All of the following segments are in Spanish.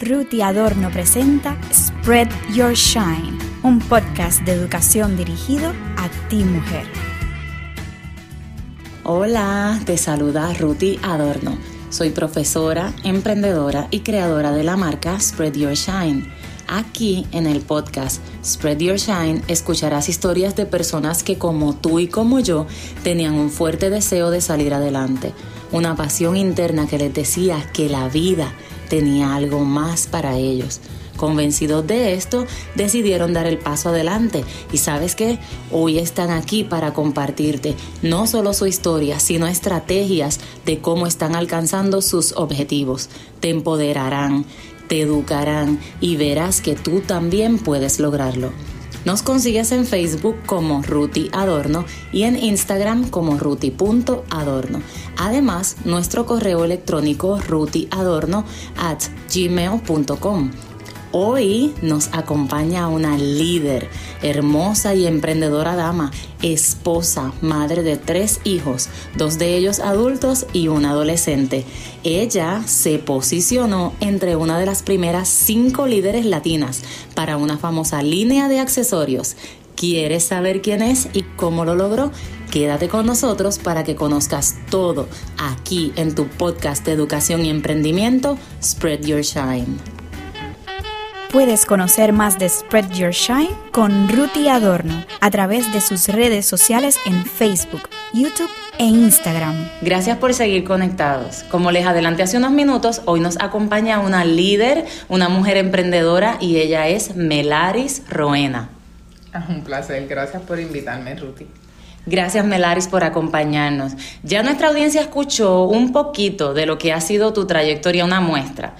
Ruti Adorno presenta Spread Your Shine, un podcast de educación dirigido a ti mujer. Hola, te saluda Ruti Adorno. Soy profesora, emprendedora y creadora de la marca Spread Your Shine. Aquí en el podcast Spread Your Shine escucharás historias de personas que como tú y como yo tenían un fuerte deseo de salir adelante, una pasión interna que les decía que la vida tenía algo más para ellos. Convencidos de esto, decidieron dar el paso adelante y sabes qué, hoy están aquí para compartirte no solo su historia, sino estrategias de cómo están alcanzando sus objetivos. Te empoderarán, te educarán y verás que tú también puedes lograrlo. Nos consigues en Facebook como Ruti Adorno y en Instagram como ruti.adorno. Además, nuestro correo electrónico rutiadorno at gmail.com. Hoy nos acompaña una líder, hermosa y emprendedora dama, esposa, madre de tres hijos, dos de ellos adultos y un adolescente. Ella se posicionó entre una de las primeras cinco líderes latinas para una famosa línea de accesorios. ¿Quieres saber quién es y cómo lo logró? Quédate con nosotros para que conozcas todo aquí en tu podcast de educación y emprendimiento, Spread Your Shine. Puedes conocer más de Spread Your Shine con Ruti Adorno a través de sus redes sociales en Facebook, YouTube e Instagram. Gracias por seguir conectados. Como les adelanté hace unos minutos, hoy nos acompaña una líder, una mujer emprendedora y ella es Melaris Roena. Ah, un placer, gracias por invitarme, Ruti. Gracias Melaris por acompañarnos. Ya nuestra audiencia escuchó un poquito de lo que ha sido tu trayectoria, una muestra.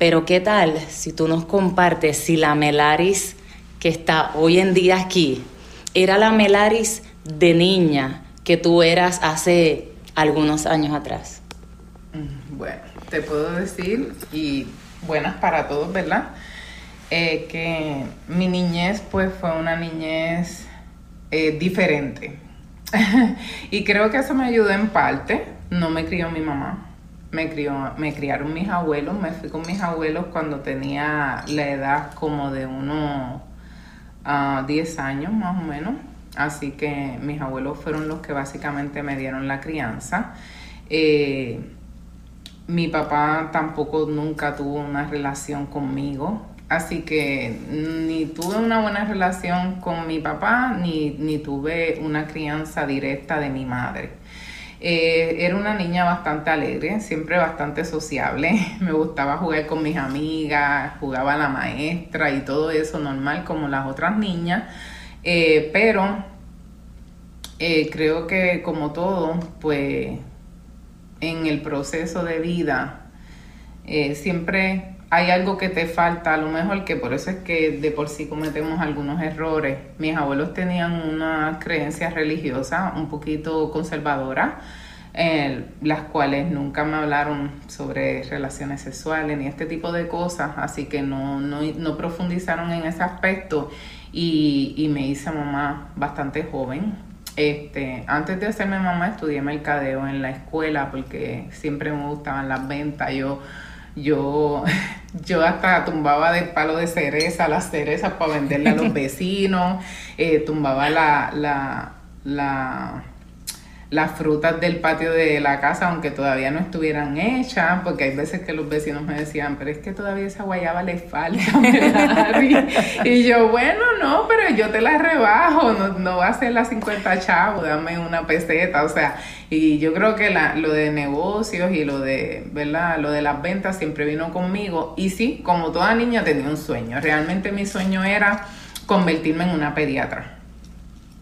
Pero ¿qué tal si tú nos compartes si la Melaris que está hoy en día aquí era la Melaris de niña que tú eras hace algunos años atrás? Mm, bueno, te puedo decir, y buenas para todos, ¿verdad? Eh, que mi niñez pues fue una niñez eh, diferente. y creo que eso me ayudó en parte. No me crió mi mamá me, crió, me criaron mis abuelos, me fui con mis abuelos cuando tenía la edad como de unos 10 años más o menos. Así que mis abuelos fueron los que básicamente me dieron la crianza. Eh, mi papá tampoco nunca tuvo una relación conmigo, así que ni tuve una buena relación con mi papá, ni, ni tuve una crianza directa de mi madre. Eh, era una niña bastante alegre, siempre bastante sociable. Me gustaba jugar con mis amigas, jugaba a la maestra y todo eso normal como las otras niñas. Eh, pero eh, creo que como todo, pues en el proceso de vida siempre hay algo que te falta, a lo mejor que por eso es que de por sí cometemos algunos errores. Mis abuelos tenían una creencia religiosa un poquito conservadora, eh, las cuales nunca me hablaron sobre relaciones sexuales ni este tipo de cosas, así que no, no, profundizaron en ese aspecto y, y me hice mamá bastante joven. Este, antes de hacerme mamá estudié mercadeo en la escuela porque siempre me gustaban las ventas. Yo yo, yo hasta tumbaba de palo de cereza las cerezas para venderle a los vecinos, eh, tumbaba la, la, la las frutas del patio de la casa, aunque todavía no estuvieran hechas, porque hay veces que los vecinos me decían, pero es que todavía esa guayaba le falta, y yo, bueno, no, pero yo te la rebajo, no, no va a ser la 50 chavos, dame una peseta, o sea, y yo creo que la, lo de negocios y lo de, ¿verdad? Lo de las ventas siempre vino conmigo, y sí, como toda niña tenía un sueño, realmente mi sueño era convertirme en una pediatra,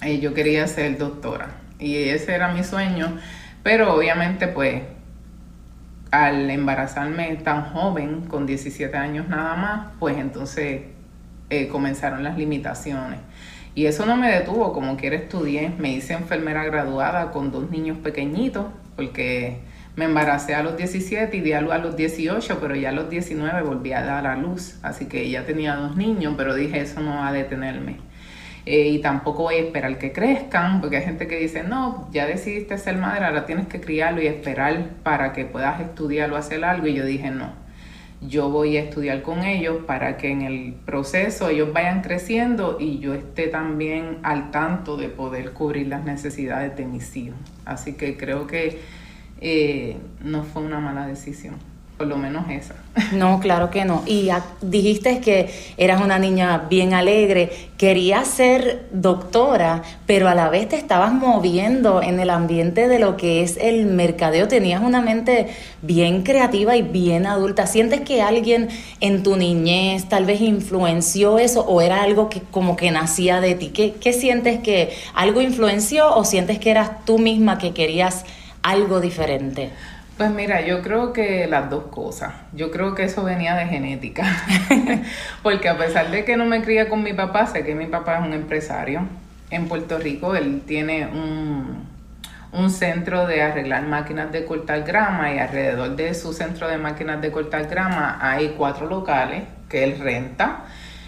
y yo quería ser doctora y ese era mi sueño, pero obviamente pues al embarazarme tan joven, con 17 años nada más, pues entonces eh, comenzaron las limitaciones. Y eso no me detuvo, como quiera estudié, me hice enfermera graduada con dos niños pequeñitos, porque me embaracé a los 17 y di a a los 18, pero ya a los 19 volví a dar a luz, así que ya tenía dos niños, pero dije eso no va a detenerme. Eh, y tampoco voy a esperar que crezcan, porque hay gente que dice, no, ya decidiste ser madre, ahora tienes que criarlo y esperar para que puedas estudiar o hacer algo. Y yo dije, no, yo voy a estudiar con ellos para que en el proceso ellos vayan creciendo y yo esté también al tanto de poder cubrir las necesidades de mis hijos. Así que creo que eh, no fue una mala decisión por lo menos esa. No, claro que no. Y dijiste que eras una niña bien alegre, querías ser doctora, pero a la vez te estabas moviendo en el ambiente de lo que es el mercadeo. Tenías una mente bien creativa y bien adulta. ¿Sientes que alguien en tu niñez tal vez influenció eso o era algo que como que nacía de ti? ¿Qué, qué sientes que algo influenció o sientes que eras tú misma que querías algo diferente? Pues mira, yo creo que las dos cosas. Yo creo que eso venía de genética. Porque a pesar de que no me cría con mi papá, sé que mi papá es un empresario. En Puerto Rico él tiene un, un centro de arreglar máquinas de cortar grama y alrededor de su centro de máquinas de cortar grama hay cuatro locales que él renta.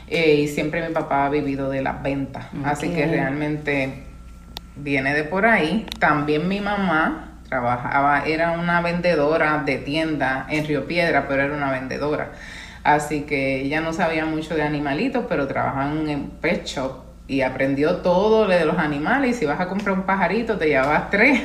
Eh, y siempre mi papá ha vivido de las ventas. Así que realmente viene de por ahí. También mi mamá trabajaba, era una vendedora de tienda en Río Piedra, pero era una vendedora. Así que ella no sabía mucho de animalitos, pero trabajaba en un pet shop y aprendió todo de los animales. Y si vas a comprar un pajarito, te llevas tres.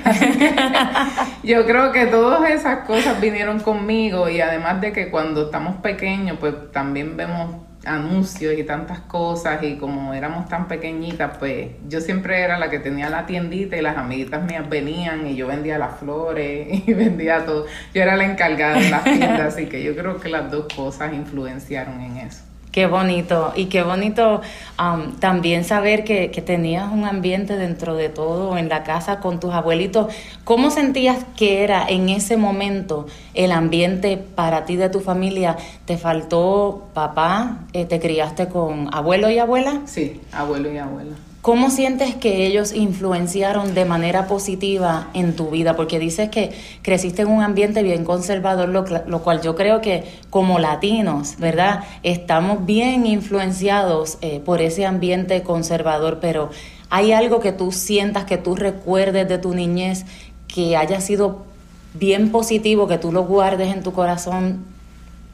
yo creo que todas esas cosas vinieron conmigo y además de que cuando estamos pequeños, pues también vemos anuncios y tantas cosas y como éramos tan pequeñitas, pues yo siempre era la que tenía la tiendita y las amiguitas mías venían y yo vendía las flores y vendía todo. Yo era la encargada de las tiendas, así que yo creo que las dos cosas influenciaron en eso. Qué bonito. Y qué bonito um, también saber que, tenías un ambiente dentro de todo en la casa con tus abuelitos. ¿Cómo sentías que era en ese momento el ambiente para ti de tu familia? ¿Te faltó papá? Eh, ¿Te criaste con abuelo y abuela? Sí, abuelo y abuela. ¿Cómo sientes que ellos influenciaron de manera positiva en tu vida? Porque dices que creciste en un ambiente bien conservador, lo, cual yo creo que como latinos, ¿verdad? Estamos bien influenciados eh, por ese ambiente conservador, pero ¿hay algo que tú sientas, que tú recuerdes de tu niñez, que haya sido bien positivo, que tú lo guardes en tu corazón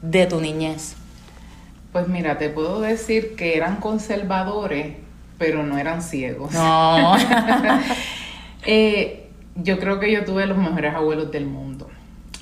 de tu niñez? Pues mira, te puedo decir que eran conservadores pero no eran ciegos. No. Eh, yo creo que yo tuve los mejores abuelos del mundo.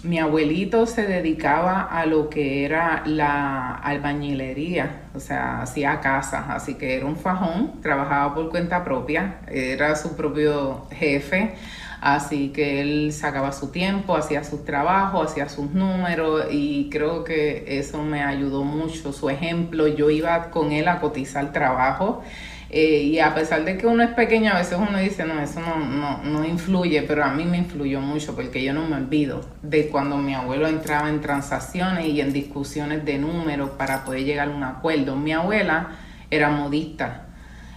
Mi abuelito se dedicaba a lo que era la albañilería, o sea, hacía casas, así que era un fajón, trabajaba por cuenta propia, era su propio jefe, así que él sacaba su tiempo, hacía sus trabajos, hacía sus números y creo que eso me ayudó mucho, su ejemplo, yo iba con él a cotizar trabajo eh, y a pesar de que uno es pequeño, a veces uno dice, no, eso no, no, no influye, pero a mí me influyó mucho porque yo no me olvido de cuando mi abuelo entraba en transacciones y en discusiones de números para poder llegar a un acuerdo. Mi abuela era modista,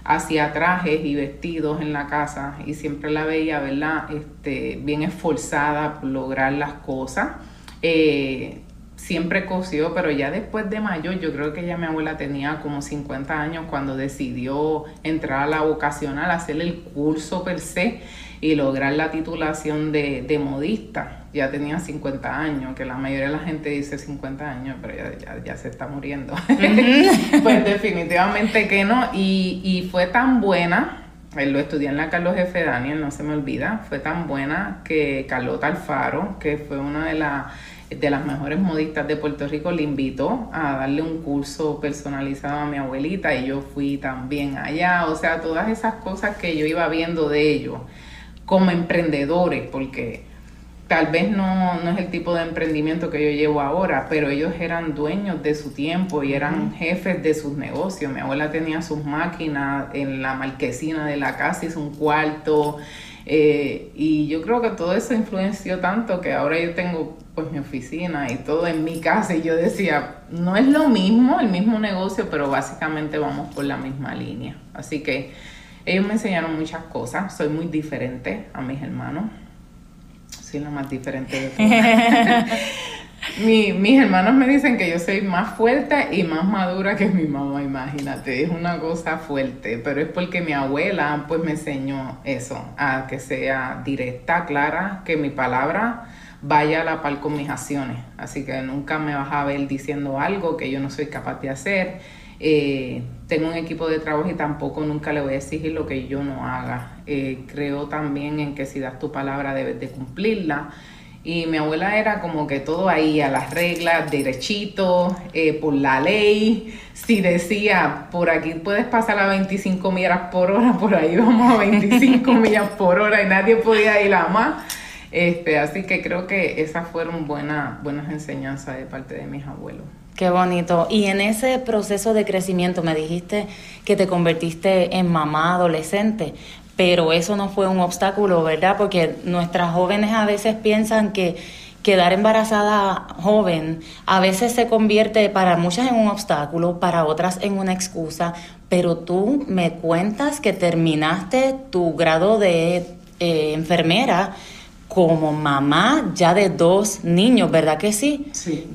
hacía trajes y vestidos en la casa y siempre la veía, ¿verdad? Este, bien esforzada por lograr las cosas. Eh, siempre cosió, pero ya después de mayor, yo creo que ya mi abuela tenía como 50 años cuando decidió entrar a la vocacional, hacer el curso per se y lograr la titulación de, modista. Ya tenía 50 años, que la mayoría de la gente dice 50 años, pero ya, ya, se está muriendo. pues definitivamente que no. Y, y fue tan buena, él lo estudié en la Carlos F. Daniel, no se me olvida, fue tan buena que Carlota Alfaro, que fue una de las de las mejores modistas de Puerto Rico, le invitó a darle un curso personalizado a mi abuelita y yo fui también allá. O sea, todas esas cosas que yo iba viendo de ellos como emprendedores, porque tal vez no, no es el tipo de emprendimiento que yo llevo ahora, pero ellos eran dueños de su tiempo y eran jefes de sus negocios. Mi abuela tenía sus máquinas en la marquesina de la casa, hizo un cuarto. Eh, y yo creo que todo eso influenció tanto que ahora yo tengo pues mi oficina y todo en mi casa y yo decía, no es lo mismo, el mismo negocio, pero básicamente vamos por la misma línea. Así que ellos me enseñaron muchas cosas, soy muy diferente a mis hermanos, soy la más diferente de todos. mis hermanos me dicen que yo soy más fuerte y más madura que mi mamá, imagínate, es una cosa fuerte, pero es porque mi abuela pues me enseñó eso, a que sea directa, clara, que mi palabra vaya a la par con mis acciones. Así que nunca me vas a ver diciendo algo que yo no soy capaz de hacer. Eh, tengo un equipo de trabajo y tampoco nunca le voy a exigir lo que yo no haga. Eh, creo también en que si das tu palabra debes de cumplirla. Y mi abuela era como que todo ahí, a las reglas, derechito, eh, por la ley. Si decía, por aquí puedes pasar a 25 millas por hora, por ahí vamos a 25 millas por hora y nadie podía ir a más. Este, así que creo que esas fueron buenas, buenas enseñanzas de parte de mis abuelos. Qué bonito. Y en ese proceso de crecimiento me dijiste que te convertiste en mamá adolescente pero eso no fue un obstáculo, ¿verdad? Porque nuestras jóvenes a veces piensan que quedar embarazada joven a veces se convierte para muchas en un obstáculo, para otras en una excusa, pero tú me cuentas que terminaste tu grado de eh, enfermera como mamá ya de dos niños, ¿verdad que sí? Sí.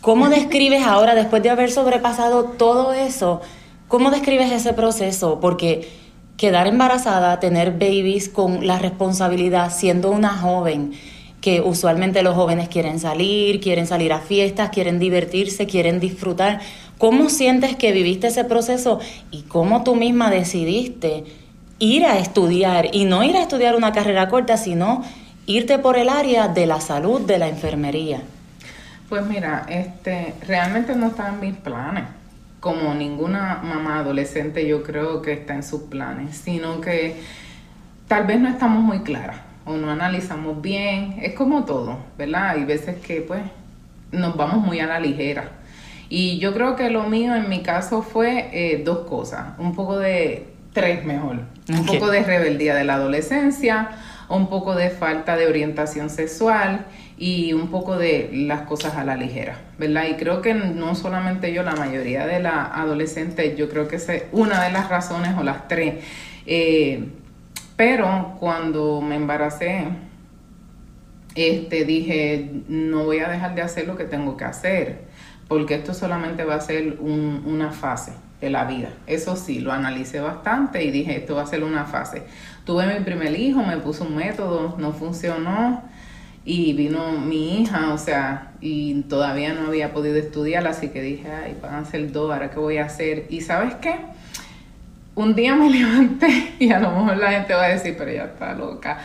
¿Cómo describes ahora, después de haber sobrepasado todo eso, cómo describes ese proceso? Porque quedar embarazada, tener babies con la responsabilidad siendo una joven, que usualmente los jóvenes quieren salir, quieren salir a fiestas, quieren divertirse, quieren disfrutar. ¿Cómo sientes que viviste ese proceso y cómo tú misma decidiste ir a estudiar y no ir a estudiar una carrera corta, sino irte por el área de la salud, de la enfermería? Pues mira, este, realmente no estaban mis planes como ninguna mamá adolescente yo creo que está en sus planes, sino que tal vez no estamos muy claras o no analizamos bien, es como todo, ¿verdad? Hay veces que pues nos vamos muy a la ligera. Y yo creo que lo mío en mi caso fue eh, dos cosas, un poco de tres mejor, un poco de rebeldía de la adolescencia, un poco de falta de orientación sexual y un poco de las cosas a la ligera, ¿verdad? Y creo que no solamente yo, la mayoría de las adolescentes, yo creo que es una de las razones o las tres. Eh, pero cuando me embaracé, este, dije, no voy a dejar de hacer lo que tengo que hacer, porque esto solamente va a ser una fase de la vida. Eso sí, lo analicé bastante y dije, esto va a ser una fase. Tuve mi primer hijo, me puso un método, no funcionó y vino mi hija, o sea, y todavía no había podido estudiar, así que dije, ay, van a ser dos, ahora qué voy a hacer. Y sabes qué? Un día me levanté, y a lo mejor la gente va a decir, pero ya está loca.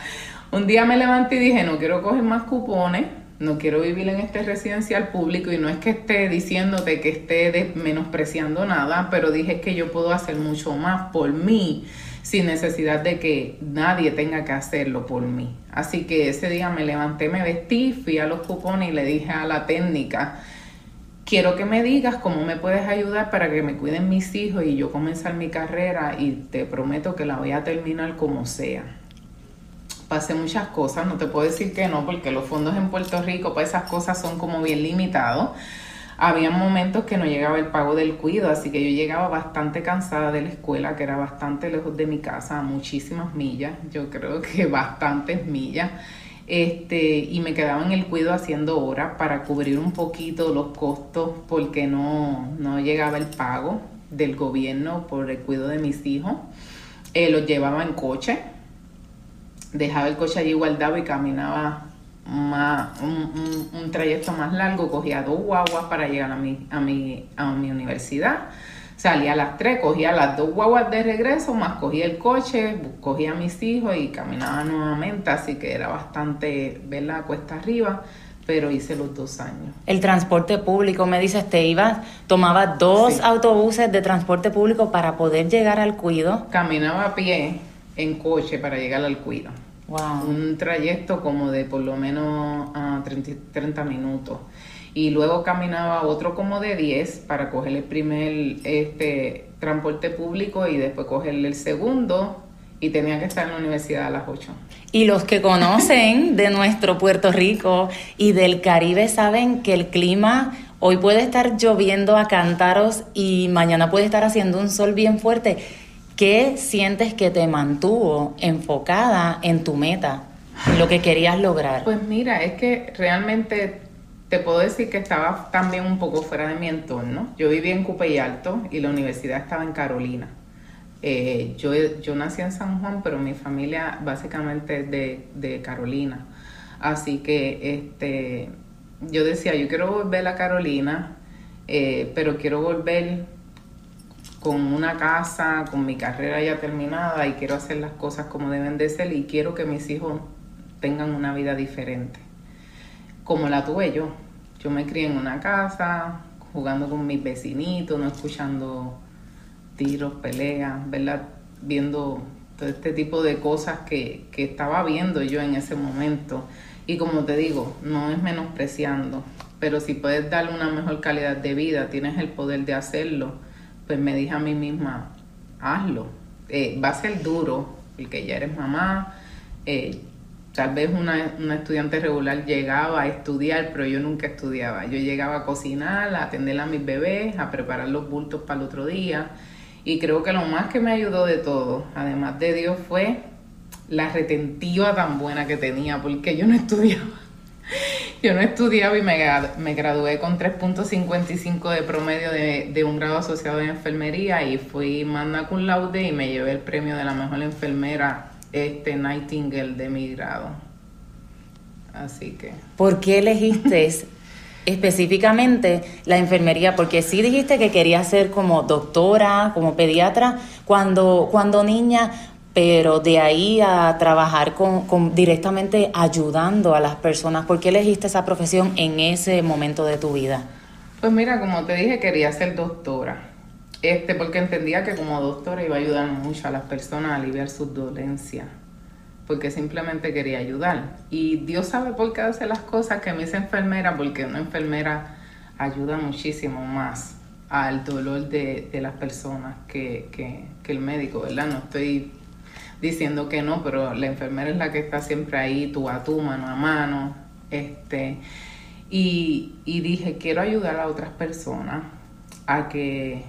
Un día me levanté y dije, no quiero coger más cupones, no quiero vivir en este residencial público y no es que esté diciéndote que esté menospreciando nada, pero dije que yo puedo hacer mucho más por mí sin necesidad de que nadie tenga que hacerlo por mí. Así que ese día me levanté, me vestí, fui a los cupones y le dije a la técnica, quiero que me digas cómo me puedes ayudar para que me cuiden mis hijos y yo comenzar mi carrera y te prometo que la voy a terminar como sea. Pasé muchas cosas, no te puedo decir que no, porque los fondos en Puerto Rico para esas cosas son como bien limitados había momentos que no llegaba el pago del cuido, así que yo llegaba bastante cansada de la escuela, que era bastante lejos de mi casa, muchísimas millas, yo creo que bastantes millas. Este, y me quedaba en el cuido haciendo horas para cubrir un poquito los costos porque no, no llegaba el pago del gobierno por el cuidado de mis hijos. Eh, los llevaba en coche, dejaba el coche allí guardado y caminaba más, un, trayecto más largo, cogía dos guaguas para llegar a mi, a mi, a mi universidad. Salía a las tres, cogía las dos guaguas de regreso, más cogía el coche, cogía a mis hijos y caminaba nuevamente, así que era bastante, la Cuesta arriba, pero hice los dos años. El transporte público, me dices, te ibas, tomaba dos autobuses de transporte público para poder llegar al cuido. Caminaba a pie en coche para llegar al cuido. Un trayecto como de por lo menos a 30, minutos. Y luego caminaba otro como de 10 para coger el primer este, transporte público y después coger el segundo y tenía que estar en la universidad a las 8. Y los que conocen de nuestro Puerto Rico y del Caribe saben que el clima hoy puede estar lloviendo a cántaros y mañana puede estar haciendo un sol bien fuerte ¿Qué sientes que te mantuvo enfocada en tu meta, lo que querías lograr? Pues mira, es que realmente te puedo decir que estaba también un poco fuera de mi entorno. Yo vivía en Cupey Alto y la universidad estaba en Carolina. Eh, yo, yo nací en San Juan, pero mi familia básicamente es de, de Carolina. Así que este, yo decía, yo quiero volver a Carolina, eh, pero quiero volver con una casa, con mi carrera ya terminada y quiero hacer las cosas como deben de ser y quiero que mis hijos tengan una vida diferente, como la tuve yo. Yo me crié en una casa, jugando con mis vecinitos, no escuchando tiros, peleas, ¿verdad? Viendo todo este tipo de cosas que, que estaba viendo yo en ese momento. Y como te digo, no es menospreciando, pero si puedes darle una mejor calidad de vida, tienes el poder de hacerlo, pues me dije a mí misma, hazlo. Eh, va a ser duro, porque ya eres mamá. Eh, tal vez una, una, estudiante regular llegaba a estudiar, pero yo nunca estudiaba. Yo llegaba a cocinar, a atender a mis bebés, a preparar los bultos para el otro día. Y creo que lo más que me ayudó de todo, además de Dios, fue la retentiva tan buena que tenía, porque yo no estudiaba. Yo no estudiaba y me, me gradué con 3.55 de promedio de, de, un grado asociado en enfermería y fui magna cum laude y me llevé el premio de la mejor enfermera este Nightingale de mi grado. Así que. ¿Por qué elegiste específicamente la enfermería? Porque sí dijiste que querías ser como doctora, como pediatra, cuando, cuando niña, pero de ahí a trabajar con, directamente ayudando a las personas, ¿por qué elegiste esa profesión en ese momento de tu vida? Pues mira, como te dije, quería ser doctora. Este, porque entendía que como doctora iba a ayudar mucho a las personas a aliviar sus dolencias. Porque simplemente quería ayudar. Y Dios sabe por qué hace las cosas que me hice enfermera, porque una enfermera ayuda muchísimo más al dolor de, las personas que, que el médico, ¿verdad? No estoy diciendo que no, pero la enfermera es la que está siempre ahí, tú a tú, mano a mano. Este, y, y dije, quiero ayudar a otras personas a que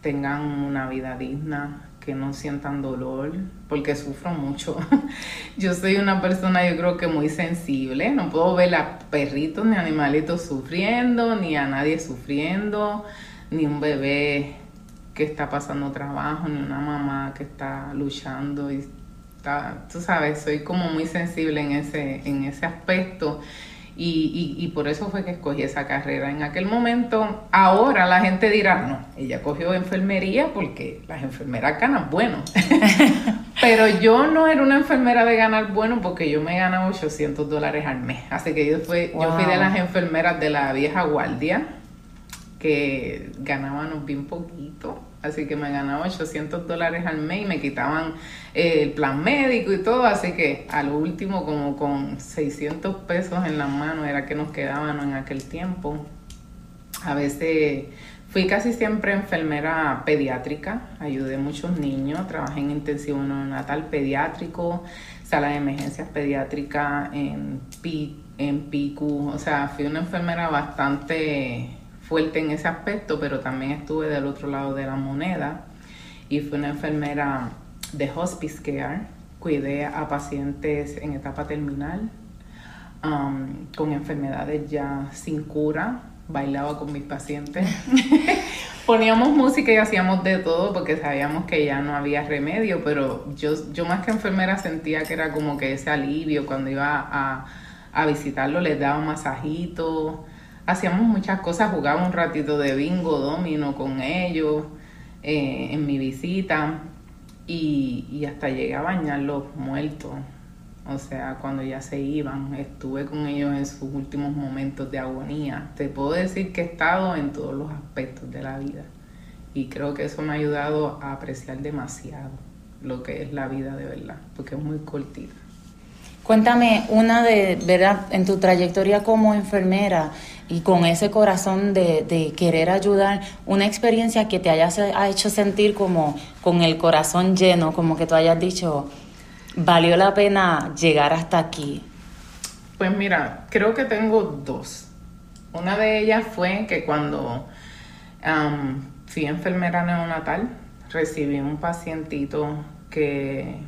tengan una vida digna, que no sientan dolor, porque sufro mucho. yo soy una persona, yo creo que muy sensible, no puedo ver a perritos ni animalitos sufriendo, ni a nadie sufriendo, ni un bebé que está pasando trabajo, ni una mamá que está luchando y tú sabes, soy como muy sensible en ese, en ese aspecto. Y, y, por eso fue que escogí esa carrera en aquel momento. Ahora la gente dirá, no, ella cogió enfermería porque las enfermeras ganan bueno. Pero yo no era una enfermera de ganar bueno porque yo me ganaba 800 dólares al mes. Así que yo fui, yo fui de las enfermeras de la vieja guardia que ganaban bien poquito así que me ganaba 800 dólares al mes y me quitaban eh, el plan médico y todo, así que al último como con 600 pesos en la mano era que nos quedaban en aquel tiempo. A veces fui casi siempre enfermera pediátrica, ayudé a muchos niños, trabajé en intensivo natal pediátrico, sala de emergencias pediátrica en, en PICU, o sea, fui una enfermera bastante fuerte en ese aspecto, pero también estuve del otro lado de la moneda y fui una enfermera de hospice care. Cuidé a pacientes en etapa terminal um, con enfermedades ya sin cura. Bailaba con mis pacientes. Poníamos música y hacíamos de todo porque sabíamos que ya no había remedio, pero yo, yo más que enfermera sentía que era como que ese alivio cuando iba a, a visitarlo, les daba un masajito, hacíamos muchas cosas, jugaba un ratito de bingo, domino con ellos eh, en mi visita y, hasta llegué a bañarlos muertos. O sea, cuando ya se iban, estuve con ellos en sus últimos momentos de agonía. Te puedo decir que he estado en todos los aspectos de la vida y creo que eso me ha ayudado a apreciar demasiado lo que es la vida de verdad, porque es muy cortita. Cuéntame una de, ¿verdad? En tu trayectoria como enfermera y con ese corazón de, querer ayudar, una experiencia que te haya ha hecho sentir como con el corazón lleno, como que tú hayas dicho, valió la pena llegar hasta aquí. Pues mira, creo que tengo dos. Una de ellas fue que cuando fui enfermera neonatal, recibí un pacientito que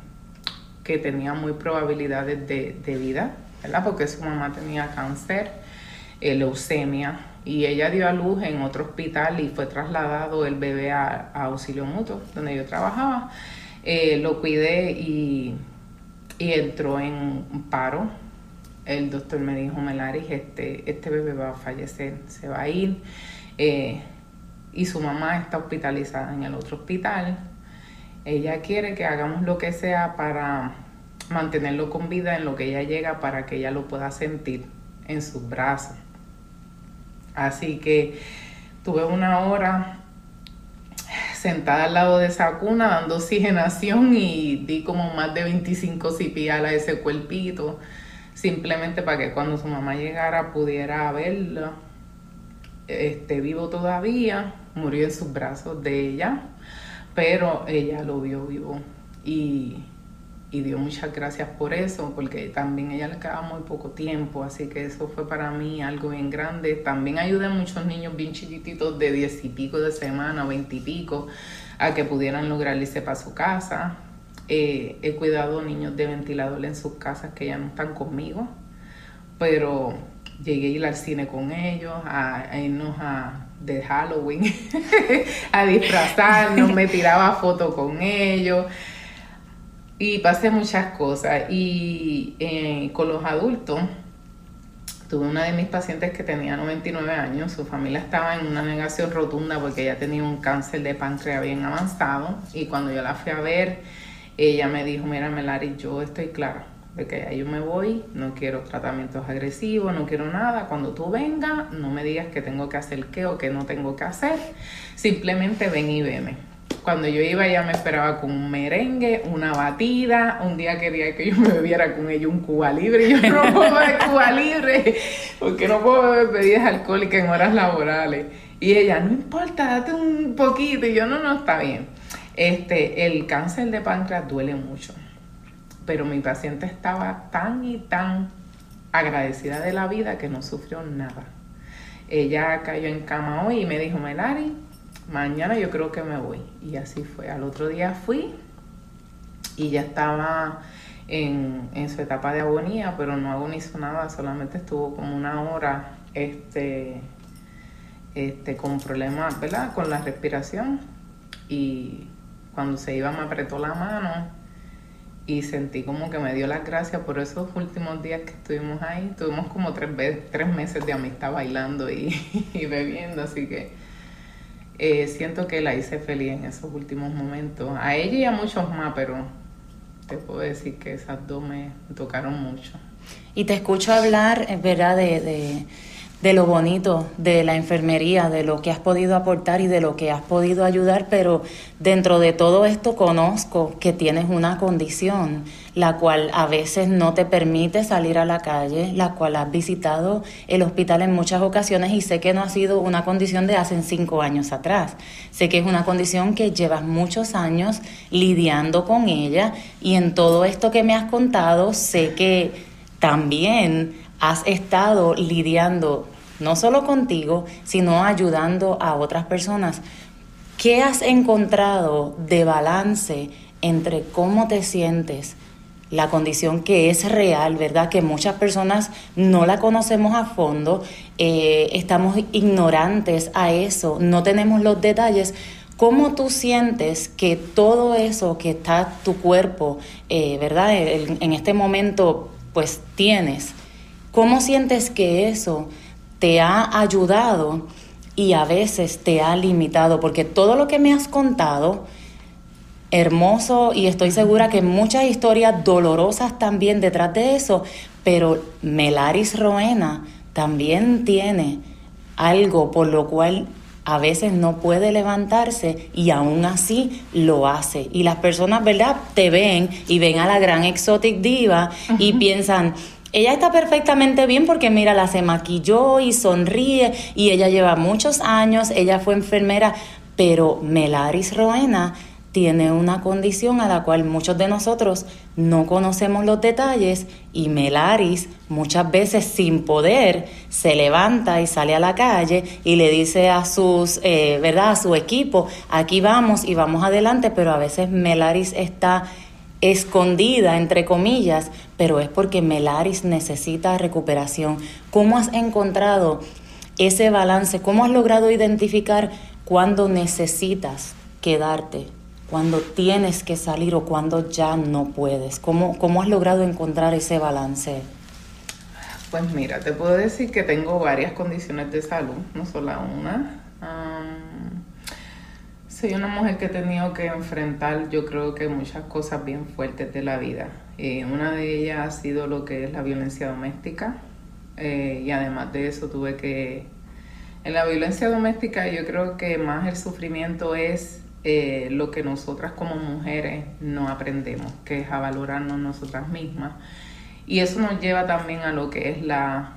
que tenía muy probabilidades de, vida, ¿verdad? Porque su mamá tenía cáncer, eh, leucemia, y ella dio a luz en otro hospital y fue trasladado el bebé a, auxilio mutuo, donde yo trabajaba. Eh, lo cuidé y, y, entró en paro el doctor me dijo, Melaris, este, este bebé va a fallecer, se va a ir. Eh, y su mamá está hospitalizada en el otro hospital. Ella quiere que hagamos lo que sea para mantenerlo con vida en lo que ella llega para que ella lo pueda sentir en sus brazos. Así que tuve una hora sentada al lado de esa cuna dando oxigenación y di como más de 25 CPR a ese cuerpito, simplemente para que cuando su mamá llegara pudiera verlo este, vivo todavía, murió en sus brazos de ella, pero ella lo vio vivo y y dio muchas gracias por eso, porque también ella le quedaba muy poco tiempo, así que eso fue para mí algo bien grande. También ayudé a muchos niños bien chiquititos de diez y pico de semana, veinte y pico, a que pudieran lograr irse para su casa. Eh, he cuidado niños de ventilador en sus casas que ya no están conmigo, pero llegué a ir al cine con ellos, a, irnos a de Halloween, a disfrazarnos, me tiraba fotos con ellos y pasé muchas cosas. Y eh, con los adultos, tuve una de mis pacientes que tenía 99 años, su familia estaba en una negación rotunda porque ella tenía un cáncer de páncreas bien avanzado. Y cuando yo la fui a ver, ella me dijo, mira Melari, yo estoy clara de que ya yo me voy, no quiero tratamientos agresivos, no quiero nada. Cuando tú vengas, no me digas que tengo que hacer qué o que no tengo que hacer. Simplemente ven y veme. Cuando yo iba ella me esperaba con un merengue, una batida, un día quería que yo me bebiera con ella un Cuba Libre, yo no puedo beber Cuba Libre, porque no puedo beber bebidas alcohólicas en horas laborales. Y ella, no importa, date un poquito, y yo, no, no, está bien. Este, el cáncer de páncreas duele mucho, pero mi paciente estaba tan y tan agradecida de la vida que no sufrió nada. Ella cayó en cama hoy y me dijo, Melari, mañana yo creo que me voy. Y así fue. Al otro día fui y ya estaba en, su etapa de agonía, pero no agonizó nada, solamente estuvo como una hora este, este, con problemas, ¿verdad? Con la respiración. Y cuando se iba me apretó la mano y sentí como que me dio las gracias por esos últimos días que estuvimos ahí. Tuvimos como tres, tres meses de amistad bailando y bebiendo, así que eh, siento que la hice feliz en esos últimos momentos. A ella y a muchos más, pero te puedo decir que esas dos me tocaron mucho. Y te escucho hablar, ¿verdad?, de de lo bonito de la enfermería, de lo que has podido aportar y de lo que has podido ayudar, pero dentro de todo esto conozco que tienes una condición, la cual a veces no te permite salir a la calle, la cual has visitado el hospital en muchas ocasiones y sé que no ha sido una condición de hace cinco años atrás. Sé que es una condición que llevas muchos años lidiando con ella y en todo esto que me has contado sé que también has estado lidiando no solo contigo, sino ayudando a otras personas. ¿Qué has encontrado de balance entre cómo te sientes, la condición que es real, ¿verdad? Que muchas personas no la conocemos a fondo, eh, estamos ignorantes a eso, no tenemos los detalles. ¿Cómo tú sientes que todo eso que está tu cuerpo, eh, ¿verdad? en este momento, pues tienes, ¿cómo sientes que eso te ha ayudado y a veces te ha limitado, porque todo lo que me has contado, hermoso y estoy segura que muchas historias dolorosas también detrás de eso, pero Melaris Roena también tiene algo por lo cual a veces no puede levantarse y aún así lo hace. Y las personas, ¿verdad? Te ven y ven a la gran exotic diva y piensan, ella está perfectamente bien porque mira, la se maquilló y sonríe y ella lleva muchos años, ella fue enfermera, pero Melaris Roena tiene una condición a la cual muchos de nosotros no conocemos los detalles y Melaris muchas veces sin poder se levanta y sale a la calle y le dice a sus, eh, ¿verdad? A su equipo, aquí vamos y vamos adelante, pero a veces Melaris está escondida, entre comillas, pero es porque Melaris necesita recuperación. ¿Cómo has encontrado ese balance? ¿Cómo has logrado identificar cuándo necesitas quedarte, cuándo tienes que salir o cuándo ya no puedes? ¿Cómo, cómo has logrado encontrar ese balance? Pues mira, te puedo decir que tengo varias condiciones de salud, no solo una. Soy una mujer que he tenido que enfrentar, yo creo que muchas cosas bien fuertes de la vida. Eh, una de ellas ha sido lo que es la violencia doméstica. Eh, y además de eso tuve que... En la violencia doméstica yo creo que más el sufrimiento es eh, lo que nosotras como mujeres no aprendemos, que es a valorarnos nosotras mismas y eso nos lleva también a lo que es la,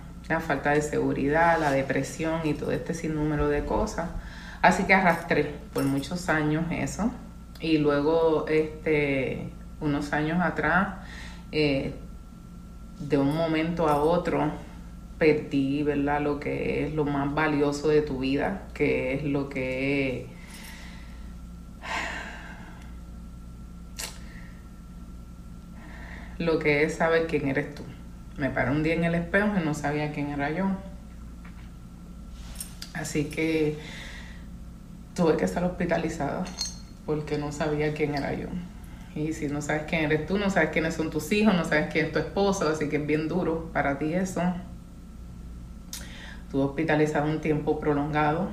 falta de seguridad, la depresión y todo este sinnúmero de cosas. Así que arrastré por muchos años eso. Y luego, este, unos años atrás, eh, de un momento a otro, perdí, ¿verdad? Lo que es lo más valioso de tu vida, que es lo que lo que es saber quién eres tú. Me paré un día en el espejo y no sabía quién era yo. Así que tuve que estar hospitalizada porque no sabía quién era yo. Y si no sabes quién eres tú, no sabes quiénes son tus hijos, no sabes quién es tu esposo, así que es bien duro para ti eso. Estuve hospitalizada un tiempo prolongado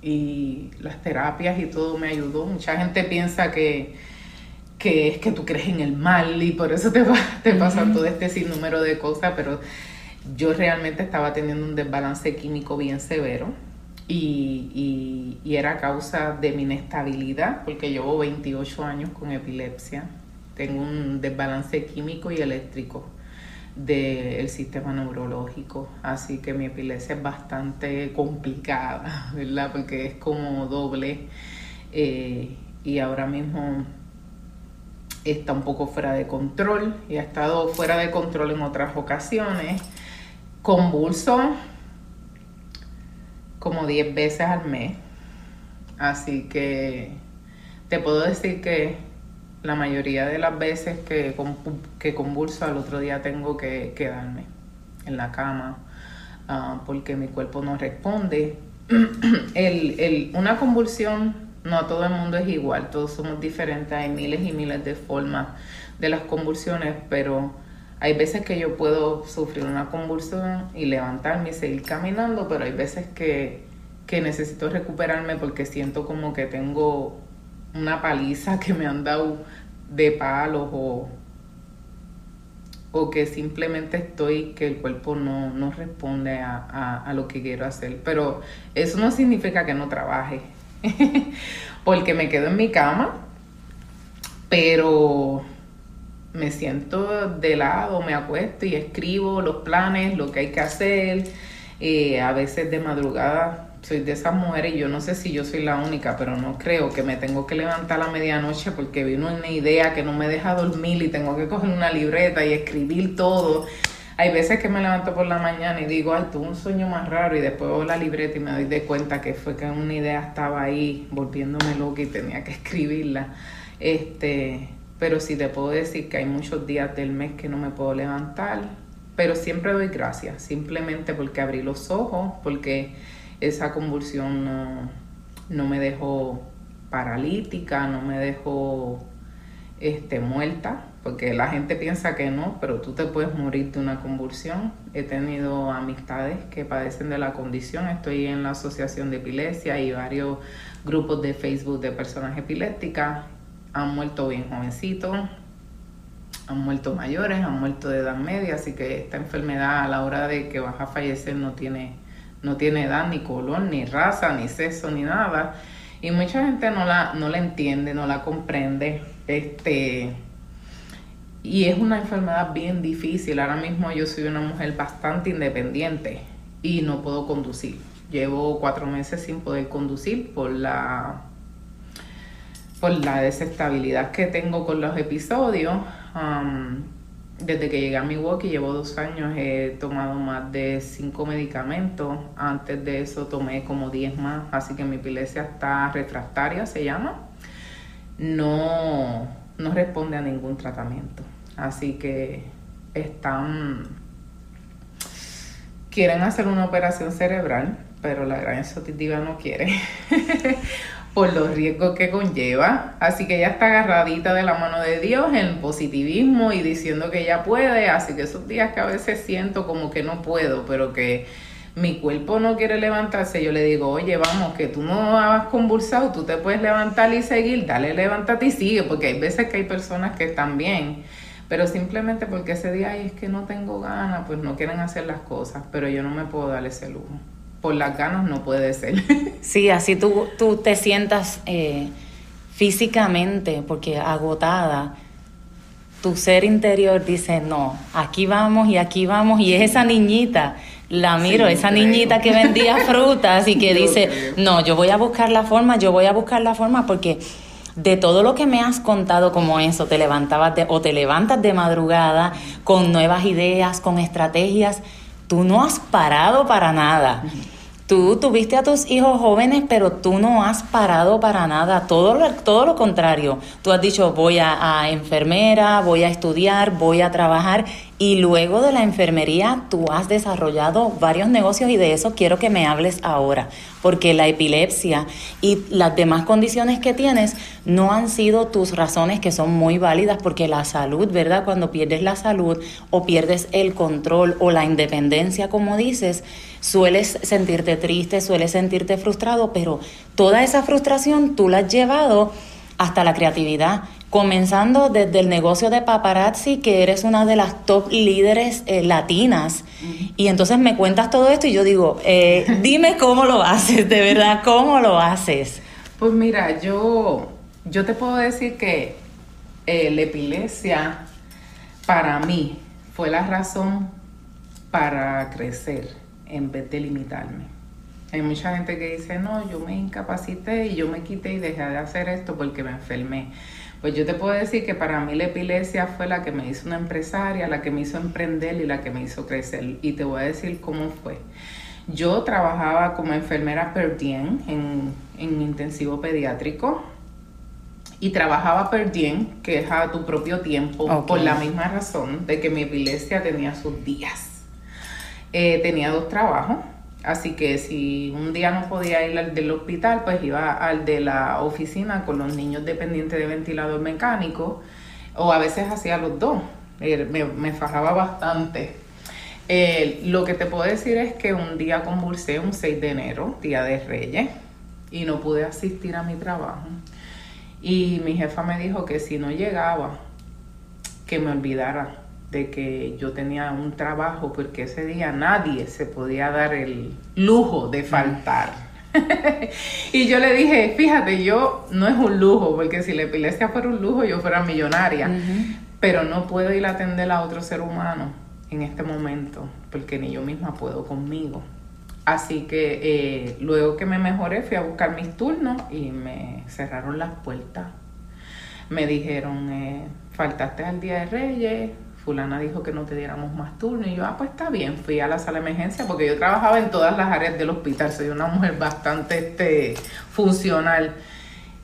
y las terapias y todo me ayudó. Mucha gente piensa que que es que tú crees en el mal y por eso te, te pasa todo este sinnúmero de cosas, pero yo realmente estaba teniendo un desbalance químico bien severo y, y, era causa de mi inestabilidad, porque llevo 28 años con epilepsia, tengo un desbalance químico y eléctrico del sistema neurológico, así que mi epilepsia es bastante complicada, ¿verdad? Porque es como doble eh, y ahora mismo está un poco fuera de control y ha estado fuera de control en otras ocasiones. Convulso como 10 veces al mes. Así que te puedo decir que la mayoría de las veces que, que convulso al otro día tengo que quedarme en la cama ah, porque mi cuerpo no responde. una convulsión no todo el mundo es igual, todos somos diferentes, hay miles y miles de formas de las convulsiones, pero hay veces que yo puedo sufrir una convulsión y levantarme y seguir caminando, pero hay veces que, necesito recuperarme porque siento como que tengo una paliza que me han dado de palos o, o que simplemente estoy, que el cuerpo no, responde a, a, lo que quiero hacer. Pero eso no significa que no trabaje. porque me quedo en mi cama, pero me siento de lado, me acuesto y escribo los planes, lo que hay que hacer. Eh, a veces de madrugada soy de esas mujeres yo no sé si yo soy la única, pero no creo que me tengo que levantar a la medianoche porque vino una idea que no me deja dormir y tengo que coger una libreta y escribir todo hay veces que me levanto por la mañana y digo, ay, tuve un sueño más raro y después veo la libreta y me doy de cuenta que fue que una idea estaba ahí volviéndome loca y tenía que escribirla. Este, pero sí te puedo decir que hay muchos días del mes que no me puedo levantar, pero siempre doy gracias, simplemente porque abrí los ojos, porque esa convulsión no, no me dejó paralítica, no me dejó este, muerta, porque la gente piensa que no, pero tú te puedes morir de una convulsión. He tenido amistades que padecen de la condición, estoy en la Asociación de Epilepsia y varios grupos de Facebook de personas epilépticas. Han muerto bien jovencitos, han muerto mayores, han muerto de edad media, así que esta enfermedad a la hora de que vas a fallecer no tiene, no tiene edad, ni color, ni raza, ni sexo, ni nada. Y mucha gente no la, no la entiende, no la comprende. Este, y es una enfermedad bien difícil. Ahora mismo yo soy una mujer bastante independiente y no puedo conducir. Llevo cuatro meses sin poder conducir por la, por la desestabilidad que tengo con los episodios. Um, desde que llegué a mi y llevo dos años, he tomado más de cinco medicamentos. Antes de eso tomé como diez más, así que mi epilepsia está refractaria, se llama. No, no responde a ningún tratamiento. Así que están quieren hacer una operación cerebral, pero la gran exotitiva no quiere. por los riesgos que conlleva. Así que ella está agarradita de la mano de Dios en positivismo y diciendo que ella puede. Así que esos días que a veces siento como que no puedo, pero que mi cuerpo no quiere levantarse, yo le digo, oye, vamos, que tú no has convulsado, tú te puedes levantar y seguir, dale, levántate y sigue, porque hay veces que hay personas que están bien, pero simplemente porque ese día ay, es que no tengo ganas, pues no quieren hacer las cosas, pero yo no me puedo dar ese lujo. Por las ganas no puede ser. Sí, así tú, tú te sientas eh, físicamente, porque agotada, tu ser interior dice, no, aquí vamos y aquí vamos, y es esa niñita la miro, esa niñita que vendía frutas y que dice, no, yo voy a buscar la forma, yo voy a buscar la forma porque de todo lo que me has contado como eso, te levantabas o te levantas de madrugada con nuevas ideas, con estrategias, tú no has parado para nada. Tú tuviste a tus hijos jóvenes, pero tú no has parado para nada, todo lo, todo lo contrario. Tú has dicho, voy a, a enfermera, voy a estudiar, voy a trabajar y luego de la enfermería, tú has desarrollado varios negocios y de eso quiero que me hables ahora, porque la epilepsia y las demás condiciones que tienes no han sido tus razones que son muy válidas, porque la salud, ¿verdad? Cuando pierdes la salud o pierdes el control o la independencia, como dices, sueles sentirte triste, sueles sentirte frustrado, pero toda esa frustración tú la has llevado hasta la creatividad comenzando desde el negocio de paparazzi, que eres una de las top líderes eh, latinas. Y entonces me cuentas todo esto y yo digo, eh, dime cómo lo haces, de verdad, cómo lo haces. Pues mira, yo, yo te puedo decir que eh, la epilepsia para mí fue la razón para crecer en vez de limitarme. Hay mucha gente que dice, no, yo me incapacité y yo me quité y dejé de hacer esto porque me enfermé. Pues yo te puedo decir que para mí la epilepsia fue la que me hizo una empresaria, la que me hizo emprender y la que me hizo crecer. Y te voy a decir cómo fue. Yo trabajaba como enfermera per diem en, intensivo pediátrico y trabajaba per diem, que es a tu propio tiempo, por la misma razón de que mi epilepsia tenía sus días. Eh, tenía dos trabajos Así que si un día no podía ir al del hospital, pues iba al de la oficina con los niños dependientes de ventilador mecánico, o a veces hacía los dos. Eh, me, fajaba bastante. Eh, lo que te puedo decir es que un día convulsé un 6 de enero, día de Reyes, y no pude asistir a mi trabajo. Y mi jefa me dijo que si no llegaba, que me olvidara de que yo tenía un trabajo porque ese día nadie se podía dar el lujo de faltar. y yo le dije, fíjate, yo no es un lujo, porque si la epilepsia fuera un lujo, yo fuera millonaria, pero no puedo ir a atender a otro ser humano en este momento, porque ni yo misma puedo conmigo. Así que eh, luego que me mejoré, fui a buscar mis turnos y me cerraron las puertas. Me dijeron, eh, faltaste al Día de Reyes, fulana dijo que no te diéramos más turno y yo, ah, pues está bien, fui a la sala de emergencia porque yo trabajaba en todas las áreas del hospital, soy una mujer bastante este, funcional,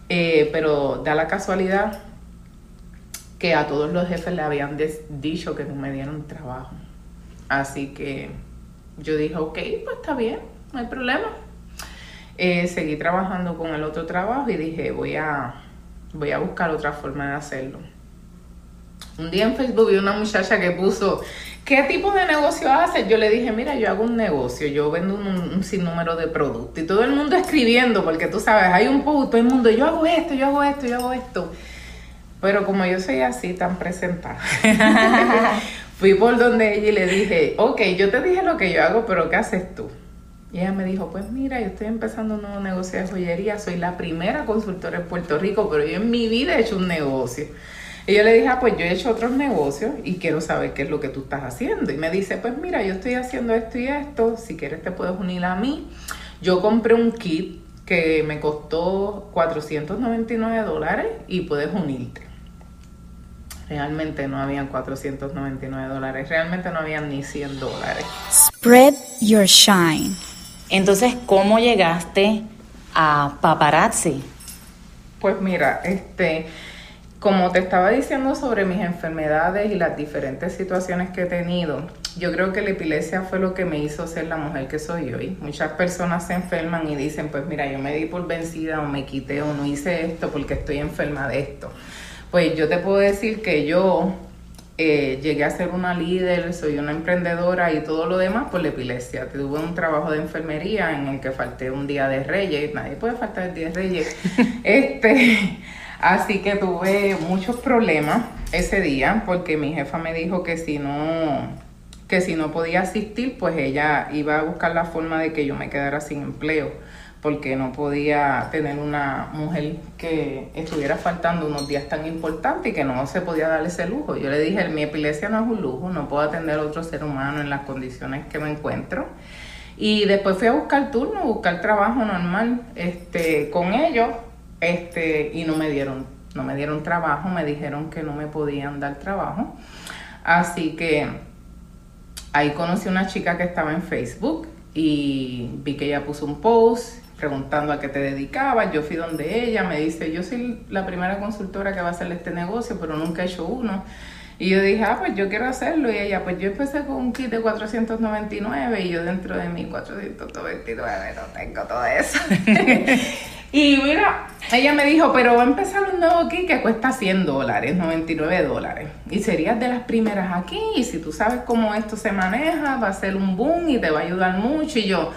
eh, pero da la casualidad que a todos los jefes le habían dicho que no me dieron trabajo. Así que yo dije, ok, pues está bien, no hay problema. Eh, seguí trabajando con el otro trabajo y dije, voy a, voy a buscar otra forma de hacerlo. Un día en Facebook vi una muchacha que puso, ¿qué tipo de negocio haces? Yo le dije, mira, yo hago un negocio, yo vendo un, sinnúmero de productos y todo el mundo escribiendo, porque tú sabes, hay un post, todo el mundo, yo hago esto, yo hago esto, yo hago esto. Pero como yo soy así, tan presentada, fui por donde ella y le dije, ok, yo te dije lo que yo hago, pero ¿qué haces tú? Y ella me dijo, pues mira, yo estoy empezando un nuevo negocio de joyería, soy la primera consultora en Puerto Rico, pero yo en mi vida he hecho un negocio. Y yo le dije, ah, pues yo he hecho otros negocios y quiero saber qué es lo que tú estás haciendo. Y me dice, pues mira, yo estoy haciendo esto y esto, si quieres te puedes unir a mí. Yo compré un kit que me costó 499 dólares y puedes unirte. Realmente no habían 499 dólares, realmente no habían ni 100 dólares. Spread your shine. Entonces, ¿cómo llegaste a paparazzi? Pues mira, este como te estaba diciendo sobre mis enfermedades y las diferentes situaciones que he tenido, yo creo que la epilepsia fue lo que me hizo ser la mujer que soy hoy. Muchas personas se enferman y dicen, pues mira, yo me di por vencida o me quité o no hice esto porque estoy enferma de esto. Pues yo te puedo decir que yo eh, llegué a ser una líder, soy una emprendedora y todo lo demás por la epilepsia. Tuve un trabajo de enfermería en el que falté un día de Reyes, nadie puede faltar el día de Reyes. este, así que tuve muchos problemas ese día porque mi jefa me dijo que si no que si no podía asistir, pues ella iba a buscar la forma de que yo me quedara sin empleo porque no podía tener una mujer que estuviera faltando unos días tan importantes y que no se podía dar ese lujo. Yo le dije, mi epilepsia no es un lujo, no puedo atender a otro ser humano en las condiciones que me encuentro. Y después fui a buscar turno, buscar trabajo normal este, con ellos este, y no me dieron, no me dieron trabajo, me dijeron que no me podían dar trabajo. Así que ahí conocí una chica que estaba en Facebook y vi que ella puso un post preguntando a qué te dedicabas. Yo fui donde ella, me dice, yo soy la primera consultora que va a hacer este negocio, pero nunca he hecho uno. Y yo dije, ah, pues yo quiero hacerlo. Y ella, pues yo empecé con un kit de 499 y yo dentro de mi 499 no tengo todo eso. y mira, ella me dijo, pero va a empezar un nuevo kit que cuesta 100 dólares, 99 dólares. Y serías de las primeras aquí. Y si tú sabes cómo esto se maneja, va a ser un boom y te va a ayudar mucho. Y yo,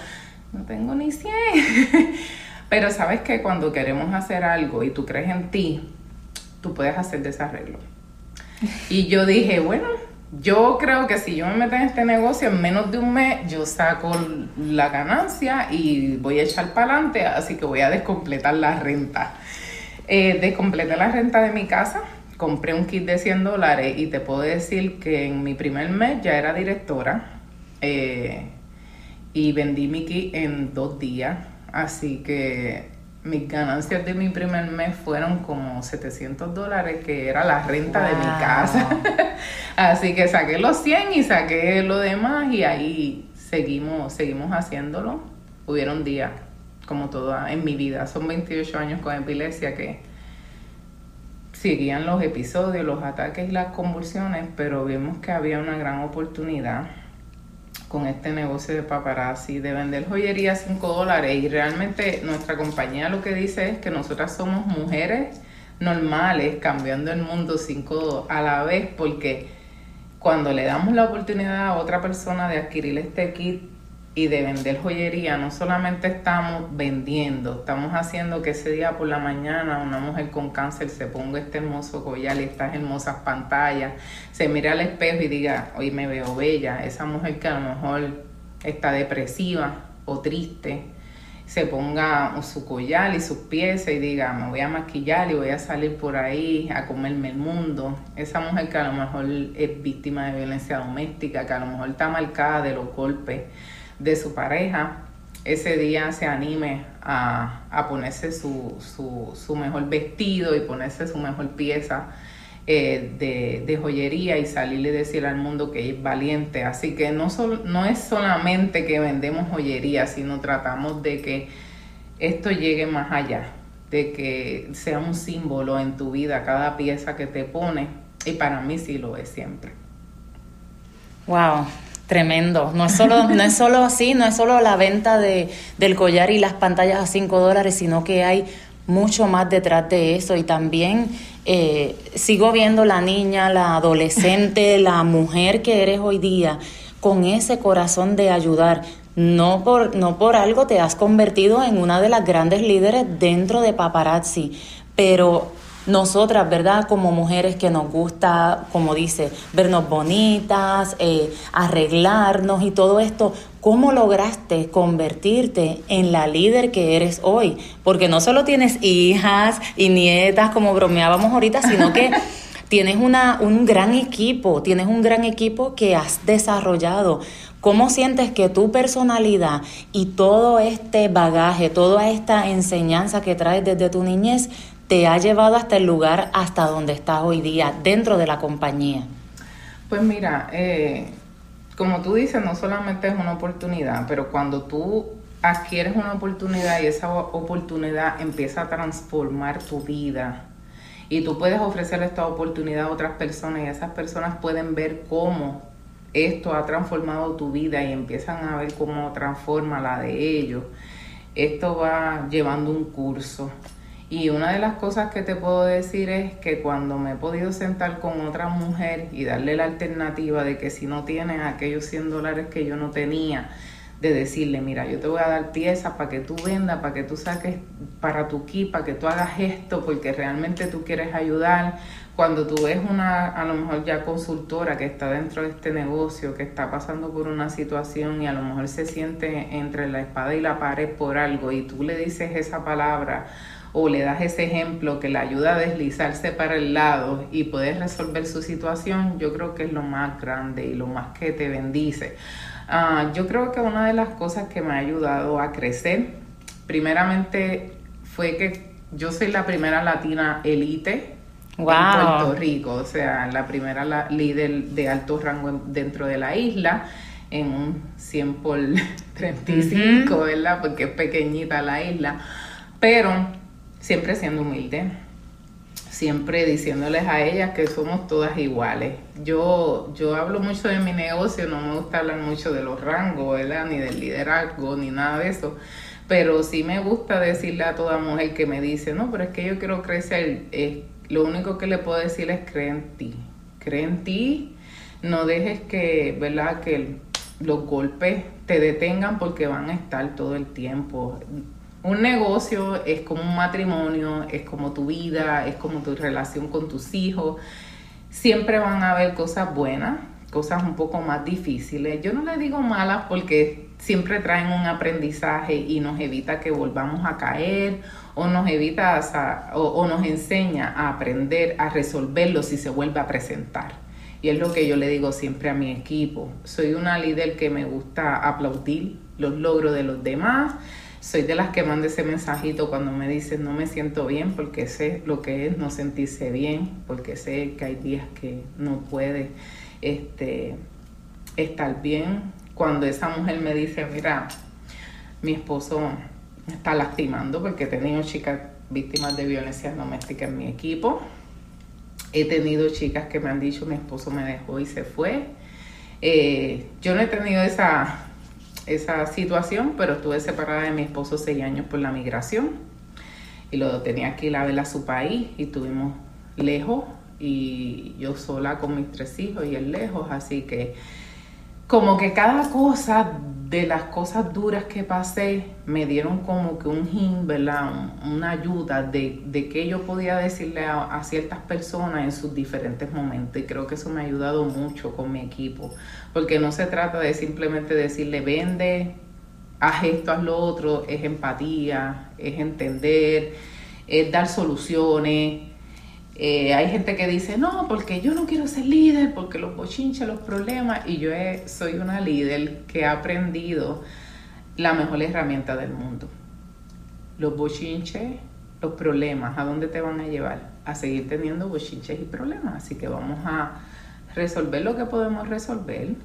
no tengo ni 100. Pero sabes que cuando queremos hacer algo y tú crees en ti, tú puedes hacer desarreglo. Y yo dije, bueno, yo creo que si yo me meto en este negocio en menos de un mes, yo saco la ganancia y voy a echar para adelante, así que voy a descompletar la renta. Eh, descompleté la renta de mi casa, compré un kit de 100 dólares y te puedo decir que en mi primer mes ya era directora. Eh, y vendí mi kit en dos días. Así que mis ganancias de mi primer mes fueron como 700 dólares, que era la renta de mi casa. Así que saqué los 100 y saqué lo demás y ahí seguimos, seguimos haciéndolo. Hubieron días, como todo en mi vida, son 28 años con epilepsia que seguían los episodios, los ataques y las convulsiones, pero vimos que había una gran oportunidad con este negocio de paparazzi, de vender joyería a 5 dólares. Y realmente nuestra compañía lo que dice es que nosotras somos mujeres normales cambiando el mundo 5 a la vez, porque cuando le damos la oportunidad a otra persona de adquirir este kit y de vender joyería, no solamente estamos vendiendo, estamos haciendo que ese día por la mañana una mujer con cáncer se ponga este hermoso collar y estas hermosas pantallas, se mire al espejo y diga, hoy me veo bella, esa mujer que a lo mejor está depresiva o triste, se ponga su collar y sus piezas y diga, me voy a maquillar y voy a salir por ahí a comerme el mundo. Esa mujer que a lo mejor es víctima de violencia doméstica, que a lo mejor está marcada de los golpes de su pareja, ese día se anime a, ponerse su, su, mejor vestido y ponerse su mejor pieza eh, de, joyería y salirle decir al mundo que es valiente. Así que no, no es solamente que vendemos joyería, sino tratamos de que esto llegue más allá, de que sea un símbolo en tu vida cada pieza que te pone. Y para mí sí lo es siempre. Wow, Tremendo. No es solo, no es solo así, no es solo la venta de, del collar y las pantallas a 5 dólares, sino que hay mucho más detrás de eso. Y también eh, sigo viendo la niña, la adolescente, la mujer que eres hoy día, con ese corazón de ayudar. No por, no por algo te has convertido en una de las grandes líderes dentro de paparazzi, pero nosotras, ¿verdad? Como mujeres que nos gusta, como dice, vernos bonitas, eh, arreglarnos y todo esto, ¿cómo lograste convertirte en la líder que eres hoy? Porque no solo tienes hijas y nietas, como bromeábamos ahorita, sino que tienes una, un gran equipo, tienes un gran equipo que has desarrollado. ¿Cómo sientes que tu personalidad y todo este bagaje, toda esta enseñanza que traes desde tu niñez te ha llevado hasta el lugar hasta donde estás hoy día dentro de la compañía? Pues mira, eh, como tú dices, no solamente es una oportunidad, pero cuando tú adquieres una oportunidad y esa oportunidad empieza a transformar tu vida Y tú puedes ofrecer esta oportunidad a otras personas y esas personas pueden ver cómo esto ha transformado tu vida y empiezan a ver cómo transforma la de ellos. Esto va llevando un curso. Y una de las cosas que te puedo decir es que cuando me he podido sentar con otra mujer y darle la alternativa de que si no tienes aquellos 100 dólares que yo no tenía, de decirle, mira, yo te voy a dar piezas para que tú vendas, para que tú saques para tu kit, para que tú hagas esto, porque realmente tú quieres ayudar. Cuando tú ves una, a lo mejor ya consultora que está dentro de este negocio, que está pasando por una situación y a lo mejor se siente entre la espada y la pared por algo y tú le dices esa palabra o le das ese ejemplo que le ayuda a deslizarse para el lado y puedes resolver su situación, yo creo que es lo más grande y lo más que te bendice. Ah, yo creo que una de las cosas que me ha ayudado a crecer, primeramente fue que yo soy la primera latina elite en Puerto Rico, o sea, la primera líder de alto rango dentro de la isla en un 100 por 35, ¿verdad? Porque es pequeñita la isla, pero siempre siendo humilde siempre diciéndoles a ellas que somos todas iguales. Yo, yo hablo mucho de mi negocio, no me gusta hablar mucho de los rangos, ¿verdad? Ni del liderazgo, ni nada de eso. Pero sí me gusta decirle a toda mujer que me dice, no, pero es que yo quiero crecer, lo único que le puedo decir es cree en ti. Cree en ti, no dejes que, ¿verdad? Que los golpes te detengan porque van a estar todo el tiempo un negocio es como un matrimonio, es como tu vida, es como tu relación con tus hijos. Siempre van a haber cosas buenas, cosas un poco más difíciles. Yo no le digo malas porque siempre traen un aprendizaje y nos evita que volvamos a caer o nos evita o, nos enseña a aprender a resolverlo si se vuelve a presentar. Y es lo que yo le digo siempre a mi equipo. Soy una líder que me gusta aplaudir los logros de los demás soy de las que manda ese mensajito cuando me dicen no me siento bien porque sé lo que es no sentirse bien, porque sé que hay días que no puede este, estar bien. Cuando esa mujer me dice, mira, mi esposo está lastimando porque he tenido chicas víctimas de violencia doméstica en mi equipo. He tenido chicas que me han dicho, mi esposo me dejó y se fue. Eh, yo no he tenido esa esa situación, pero estuve separada de mi esposo seis años por la migración. Y lo tenía que ir a ver a su país y estuvimos lejos. Y yo sola con mis tres hijos y él lejos, así que como que cada cosa de las cosas duras que pasé me dieron como que un hint, ¿verdad? Una ayuda de, de qué yo podía decirle a, ciertas personas en sus diferentes momentos. Y creo que eso me ha ayudado mucho con mi equipo. Porque no se trata de simplemente decirle, vende, haz esto, haz lo otro. Es empatía, es entender, es dar soluciones eh, hay gente que dice, no, porque yo no quiero ser líder, porque los bochinches, los problemas, y yo soy una líder que ha aprendido la mejor herramienta del mundo. Los bochinches, los problemas, ¿a dónde te van a llevar? A seguir teniendo bochinches y problemas. Así que vamos a resolver lo que podemos resolver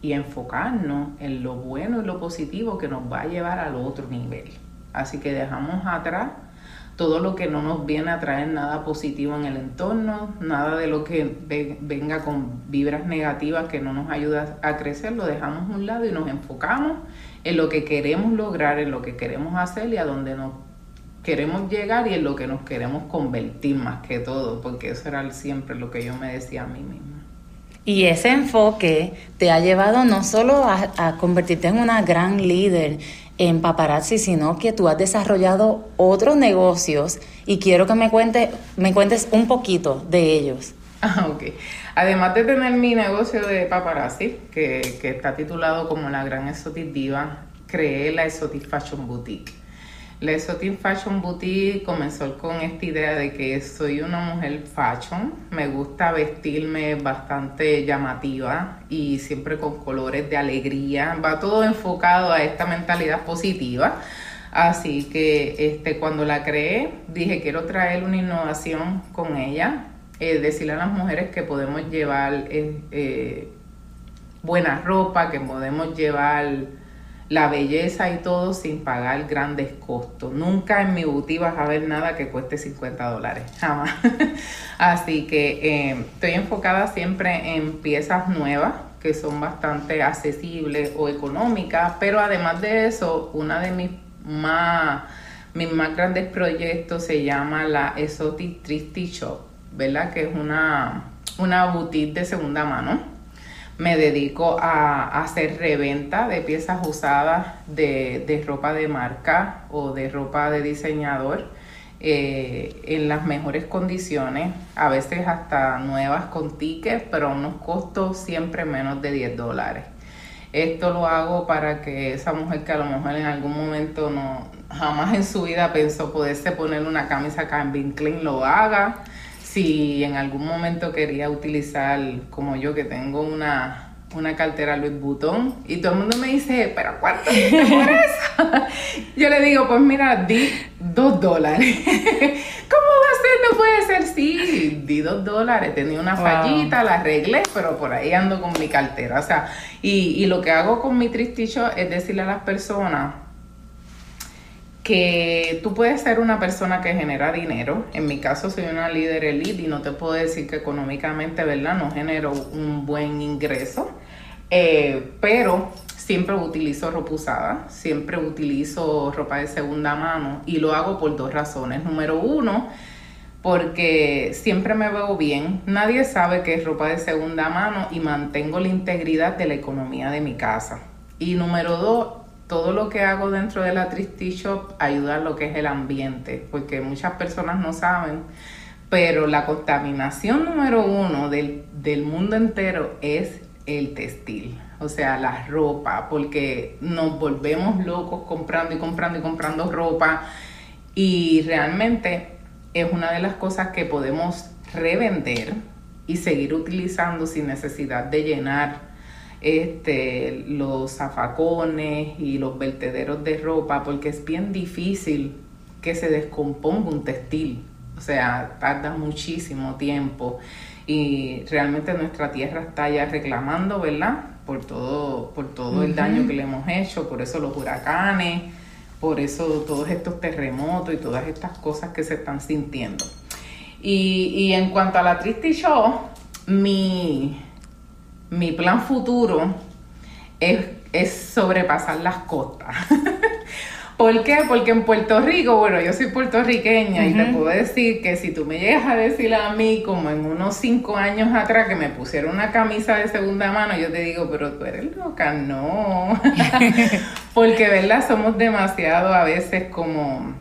y enfocarnos en lo bueno y lo positivo que nos va a llevar al otro nivel. Así que dejamos atrás todo lo que no nos viene a traer nada positivo en el entorno, nada de lo que venga con vibras negativas que no nos ayuda a crecer, lo dejamos a un lado y nos enfocamos en lo que queremos lograr, en lo que queremos hacer y a donde nos queremos llegar y en lo que nos queremos convertir más que todo, porque eso era siempre lo que yo me decía a mí misma. Y ese enfoque te ha llevado no solo a, a convertirte en una gran líder en paparazzi, sino que tú has desarrollado otros negocios y quiero que me, cuente, me cuentes un poquito de ellos. Ah, ok. Además de tener mi negocio de paparazzi, que, que está titulado como La Gran Exotic Diva, creé la Exotic Fashion Boutique. La Exotic Fashion Boutique comenzó con esta idea de que soy una mujer fashion, me gusta vestirme bastante llamativa y siempre con colores de alegría, va todo enfocado a esta mentalidad positiva. Así que este, cuando la creé, dije quiero traer una innovación con ella, eh, decirle a las mujeres que podemos llevar eh, eh, buena ropa, que podemos llevar la belleza y todo sin pagar grandes costos. Nunca en mi boutique vas a ver nada que cueste 50 dólares, jamás. Así que eh, estoy enfocada siempre en piezas nuevas que son bastante accesibles o económicas, pero además de eso, una de mis más, mis más grandes proyectos se llama la Exotic Tristy Shop, ¿verdad? Que es una, una boutique de segunda mano me dedico a, hacer reventa de piezas usadas de, ropa de marca o de ropa de diseñador eh, en las mejores condiciones, a veces hasta nuevas con tickets, pero a unos costos siempre menos de 10 dólares. Esto lo hago para que esa mujer que a lo mejor en algún momento no jamás en su vida pensó poderse poner una camisa Calvin Klein lo haga si en algún momento quería utilizar, como yo que tengo una, una cartera Louis Vuitton y todo el mundo me dice, pero ¿cuánto por eso? yo le digo, pues mira, di dos dólares. ¿Cómo va a ser? No puede ser, sí, di dos dólares. Tenía una fallita, la arreglé, pero por ahí ando con mi cartera. O sea, y, y lo que hago con mi tristillo es decirle a las personas, que tú puedes ser una persona que genera dinero. En mi caso soy una líder elite y no te puedo decir que económicamente, ¿verdad? No genero un buen ingreso. Eh, pero siempre utilizo ropa usada, siempre utilizo ropa de segunda mano y lo hago por dos razones. Número uno, porque siempre me veo bien, nadie sabe que es ropa de segunda mano y mantengo la integridad de la economía de mi casa. Y número dos, todo lo que hago dentro de la Tristy Shop ayuda a lo que es el ambiente, porque muchas personas no saben, pero la contaminación número uno del, del mundo entero es el textil, o sea, la ropa, porque nos volvemos locos comprando y comprando y comprando ropa y realmente es una de las cosas que podemos revender y seguir utilizando sin necesidad de llenar este, los zafacones y los vertederos de ropa, porque es bien difícil que se descomponga un textil. O sea, tarda muchísimo tiempo y realmente nuestra tierra está ya reclamando, ¿verdad? Por todo, por todo el daño que le hemos hecho, por eso los huracanes, por eso todos estos terremotos y todas estas cosas que se están sintiendo. Y, y en cuanto a la triste show, mi, mi plan futuro es, sobrepasar las costas. ¿Por qué? Porque en Puerto Rico, bueno, yo soy puertorriqueña y te puedo decir que si tú me llegas a decir a mí, como en unos cinco años atrás, que me pusieron una camisa de segunda mano, yo te digo, pero tú eres loca, no. Porque, ¿verdad? Somos demasiado a veces como,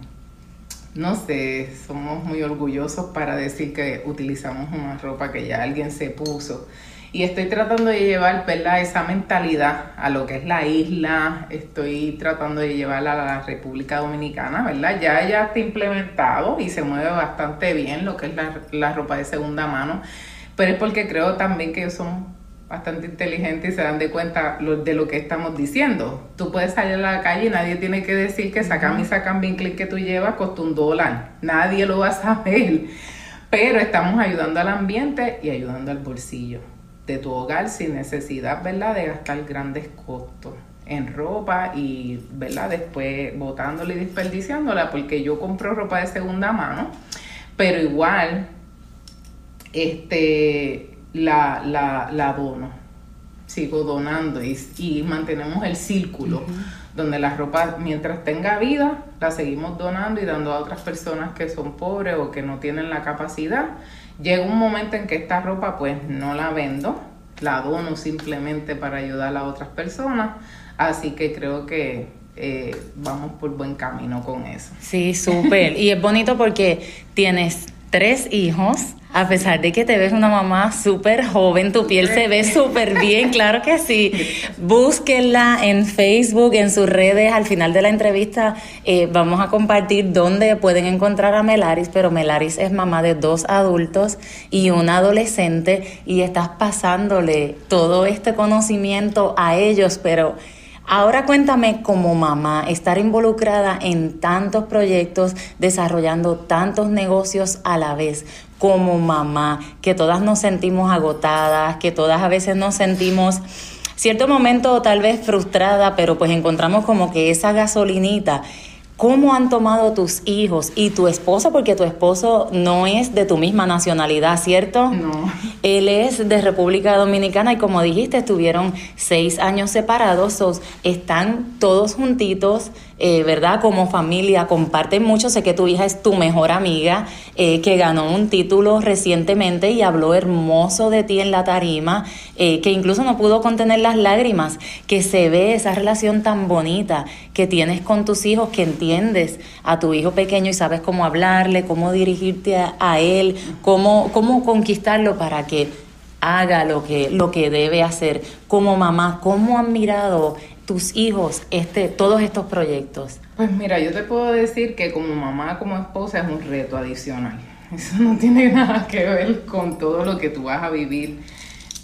no sé, somos muy orgullosos para decir que utilizamos una ropa que ya alguien se puso. Y estoy tratando de llevar, ¿verdad? Esa mentalidad a lo que es la isla, estoy tratando de llevarla a la República Dominicana, ¿verdad? Ya ya está implementado y se mueve bastante bien lo que es la, ropa de segunda mano, pero es porque creo también que son bastante inteligentes y se dan de cuenta de lo que estamos diciendo. Tú puedes salir a la calle y nadie tiene que decir que esa camisa Calvin Klein que tú llevas costó un dólar. Nadie lo va a saber. Pero estamos ayudando al ambiente y ayudando al bolsillo de tu hogar sin necesidad, ¿verdad?, de gastar grandes costos en ropa y, ¿verdad?, después botándola y desperdiciándola, porque yo compro ropa de segunda mano, pero igual, este, la, la, la dono, sigo donando y, mantenemos el círculo. donde la ropa, mientras tenga vida, la seguimos donando y dando a otras personas que son pobres o que no tienen la capacidad Llega un momento en que esta ropa pues no la vendo, la dono simplemente para ayudar a otras personas, así que creo que eh, vamos por buen camino con eso. Sí, súper. y es bonito porque tienes tres hijos, a pesar de que te ves una mamá súper joven, tu piel se ve súper bien, claro que sí. Búsquenla en Facebook, en sus redes. Al final de la entrevista eh, vamos a compartir dónde pueden encontrar a Melaris, pero Melaris es mamá de dos adultos y una adolescente y estás pasándole todo este conocimiento a ellos, pero Ahora cuéntame como mamá, estar involucrada en tantos proyectos, desarrollando tantos negocios a la vez, como mamá, que todas nos sentimos agotadas, que todas a veces nos sentimos cierto momento tal vez frustrada, pero pues encontramos como que esa gasolinita ¿Cómo han tomado tus hijos y tu esposo? Porque tu esposo no es de tu misma nacionalidad, ¿cierto? No. Él es de República Dominicana y como dijiste, estuvieron seis años separados, están todos juntitos eh, ¿verdad? Como familia comparten mucho. Sé que tu hija es tu mejor amiga, eh, que ganó un título recientemente y habló hermoso de ti en la tarima, eh, que incluso no pudo contener las lágrimas, que se ve esa relación tan bonita que tienes con tus hijos, que entiendes a tu hijo pequeño y sabes cómo hablarle, cómo dirigirte a, él, cómo, cómo conquistarlo para que haga lo que, lo que debe hacer. Como mamá, ¿cómo han mirado tus hijos este, todos estos proyectos? Pues mira, yo te puedo decir que como mamá, como esposa es un reto adicional. Eso no tiene nada que ver con todo lo que tú vas a vivir.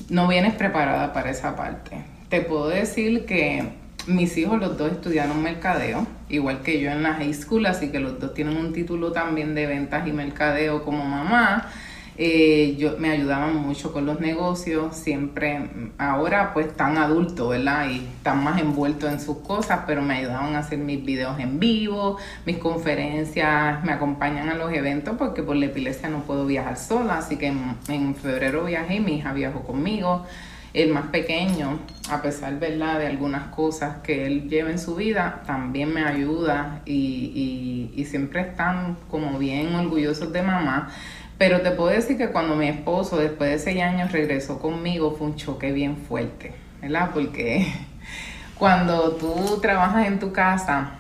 No vienes preparada para esa parte. Te puedo decir que mis hijos los dos estudiaron mercadeo, igual que yo en la high school, así que los dos tienen un título también de ventas y mercadeo como mamá. Eh, yo, me ayudaban mucho con los negocios, siempre, ahora pues tan adultos, ¿verdad? Y están más envueltos en sus cosas, pero me ayudaban a hacer mis videos en vivo, mis conferencias, me acompañan a los eventos porque por la epilepsia no puedo viajar sola, así que en, febrero viajé y mi hija viajó conmigo. El más pequeño, a pesar ¿verdad? de algunas cosas que él lleva en su vida, también me ayuda y, y, y siempre están como bien orgullosos de mamá. Pero te puedo decir que cuando mi esposo, después de seis años, regresó conmigo, fue un choque bien fuerte, ¿verdad? Porque cuando tú trabajas en tu casa,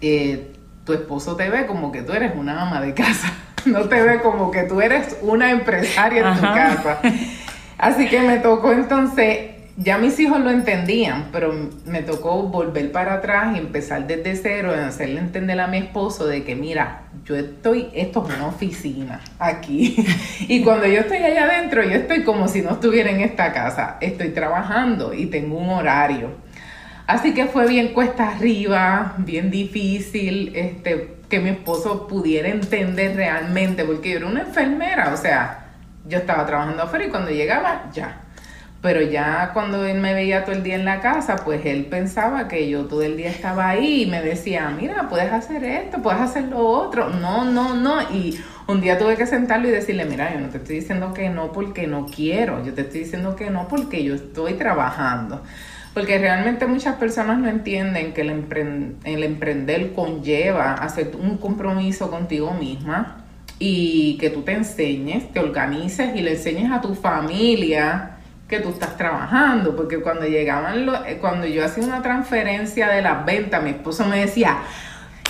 eh, tu esposo te ve como que tú eres una ama de casa, no te ve como que tú eres una empresaria en tu casa. Así que me tocó entonces ya mis hijos lo entendían, pero me tocó volver para atrás y empezar desde cero, en hacerle entender a mi esposo de que, mira, yo estoy, esto es una oficina aquí. y cuando yo estoy allá adentro, yo estoy como si no estuviera en esta casa. Estoy trabajando y tengo un horario. Así que fue bien cuesta arriba, bien difícil, este, que mi esposo pudiera entender realmente, porque yo era una enfermera, o sea, yo estaba trabajando afuera y cuando llegaba, ya, pero ya cuando él me veía todo el día en la casa, pues él pensaba que yo todo el día estaba ahí y me decía, mira, puedes hacer esto, puedes hacer lo otro. No, no, no. Y un día tuve que sentarlo y decirle, mira, yo no te estoy diciendo que no porque no quiero, yo te estoy diciendo que no porque yo estoy trabajando. Porque realmente muchas personas no entienden que el, el emprender conlleva hacer un compromiso contigo misma y que tú te enseñes, te organices y le enseñes a tu familia que tú estás trabajando, porque cuando llegaban, eh, cuando yo hacía una transferencia de las ventas, mi esposo me decía,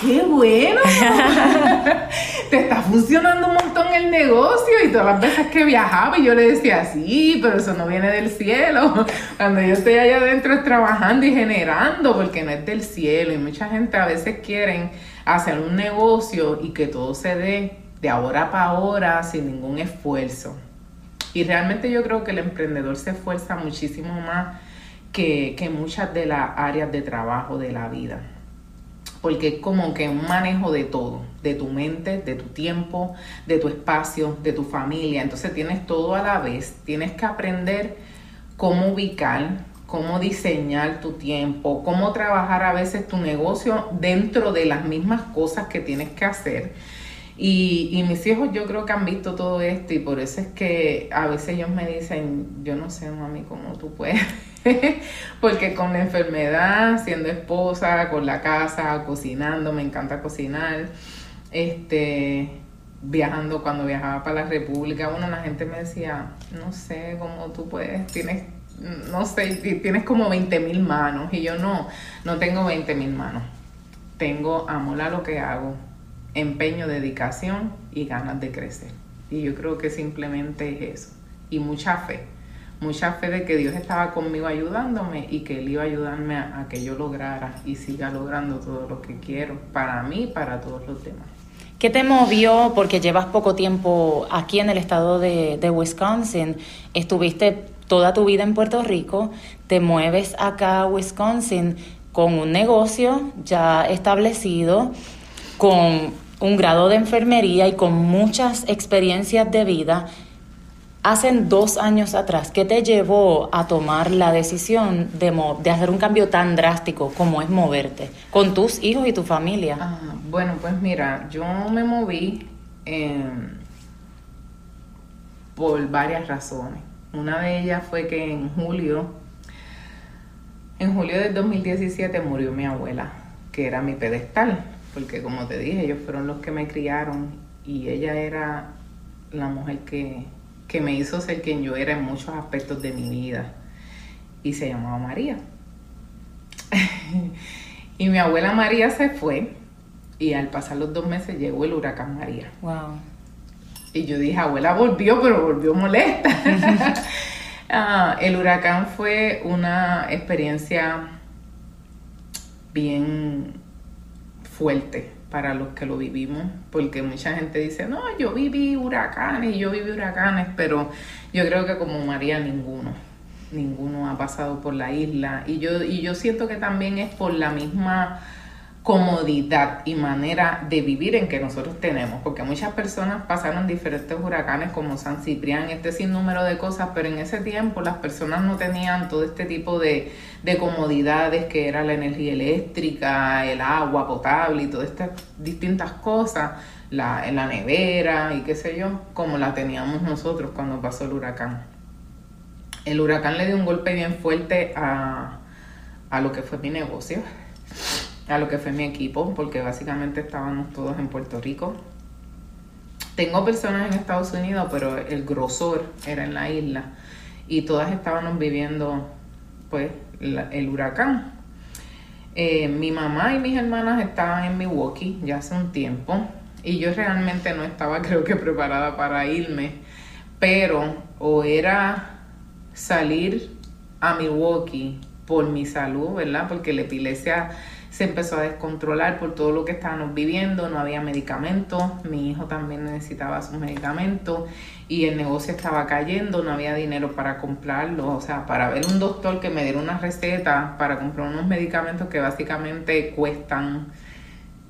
¡qué bueno! Te está funcionando un montón el negocio y todas las veces que viajaba y yo le decía, sí, pero eso no viene del cielo. Cuando yo estoy allá adentro trabajando y generando, porque no es del cielo y mucha gente a veces quieren hacer un negocio y que todo se dé de ahora para ahora sin ningún esfuerzo. Y realmente yo creo que el emprendedor se esfuerza muchísimo más que, que muchas de las áreas de trabajo de la vida. Porque es como que un manejo de todo, de tu mente, de tu tiempo, de tu espacio, de tu familia. Entonces tienes todo a la vez. Tienes que aprender cómo ubicar, cómo diseñar tu tiempo, cómo trabajar a veces tu negocio dentro de las mismas cosas que tienes que hacer y, y, mis hijos yo creo que han visto todo esto y por eso es que a veces ellos me dicen, yo no sé, mami, cómo tú puedes. Porque con la enfermedad, siendo esposa, con la casa, cocinando, me encanta cocinar, este, viajando cuando viajaba para la República, bueno, la gente me decía, no sé cómo tú puedes, tienes, no sé, tienes como 20 mil manos. Y yo no, no tengo 20 mil manos. Tengo amor a lo que hago empeño, dedicación y ganas de crecer. Y yo creo que simplemente es eso. Y mucha fe. Mucha fe de que Dios estaba conmigo ayudándome y que Él iba a ayudarme a, que yo lograra y siga logrando todo lo que quiero para mí y para todos los demás. ¿Qué te movió? Porque llevas poco tiempo aquí en el estado de, Wisconsin. Estuviste toda tu vida en Puerto Rico, te mueves acá a Wisconsin con un negocio ya establecido, con un grado de enfermería y con muchas experiencias de vida, Hace dos años atrás, ¿qué te llevó a tomar la decisión de, de hacer un cambio tan drástico como es moverte con tus hijos y tu familia? Ah, bueno, pues mira, yo me moví em, por varias razones. Una de ellas fue que en julio, en julio del 2017 murió mi abuela, que era mi pedestal, porque como te dije, ellos fueron los que me criaron y ella era la mujer que que me hizo ser quien yo era en muchos aspectos de mi vida. Y se llamaba María. y mi abuela María se fue y al pasar los dos meses llegó el huracán María. Wow. Y yo dije, abuela volvió, pero volvió molesta. Ah, el huracán fue una experiencia bien fuerte para los que lo vivimos, porque mucha gente dice, no, yo viví huracanes, yo viví huracanes, pero yo creo que como María ninguno, ninguno ha pasado por la isla. Y yo, y yo siento que también es por la misma comodidad y manera de vivir en que nosotros tenemos, porque muchas personas pasaron diferentes huracanes como San Ciprián, este sinnúmero de cosas, pero en ese tiempo las personas no tenían todo este tipo de, de comodidades que era la energía eléctrica, el agua potable y todas estas distintas cosas, la, la nevera y qué sé yo, como la teníamos nosotros cuando pasó el huracán. El huracán le dio un golpe bien fuerte a, a lo que fue mi negocio a lo que fue mi equipo, porque básicamente estábamos todos en Puerto Rico. Tengo personas en Estados Unidos, pero el grosor era en la isla y todas estábamos viviendo pues el huracán. Eh, mi mamá y mis hermanas estaban en Milwaukee ya hace un tiempo y yo realmente no estaba creo que preparada para irme, pero o era salir a Milwaukee por mi salud, ¿verdad? Porque la epilepsia se empezó a descontrolar por todo lo que estábamos viviendo, no había medicamentos, mi hijo también necesitaba sus medicamentos y el negocio estaba cayendo, no había dinero para comprarlo, o sea, para ver un doctor que me diera una receta para comprar unos medicamentos que básicamente cuestan,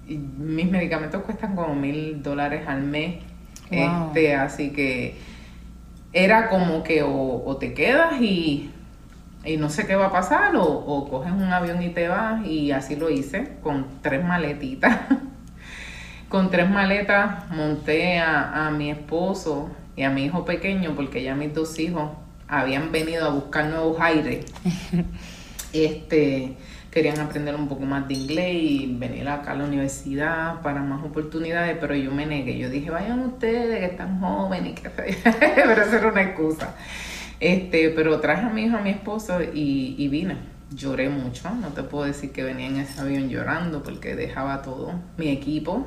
mis medicamentos cuestan como mil dólares al mes, este, así que era como que o te quedas y y no sé qué va a pasar, o, coges un avión y te vas, y así lo hice, con tres maletitas. con tres maletas monté a, mi esposo y a mi hijo pequeño, porque ya mis dos hijos habían venido a buscar nuevos aires. este, querían aprender un poco más de inglés y venir acá a la universidad para más oportunidades, pero yo me negué. Yo dije, vayan ustedes que están jóvenes y que pero eso era una excusa. Este, pero traje a mi hijo, a mi esposo y, vine. Lloré mucho, no te puedo decir que venía en ese avión llorando porque dejaba todo, mi equipo,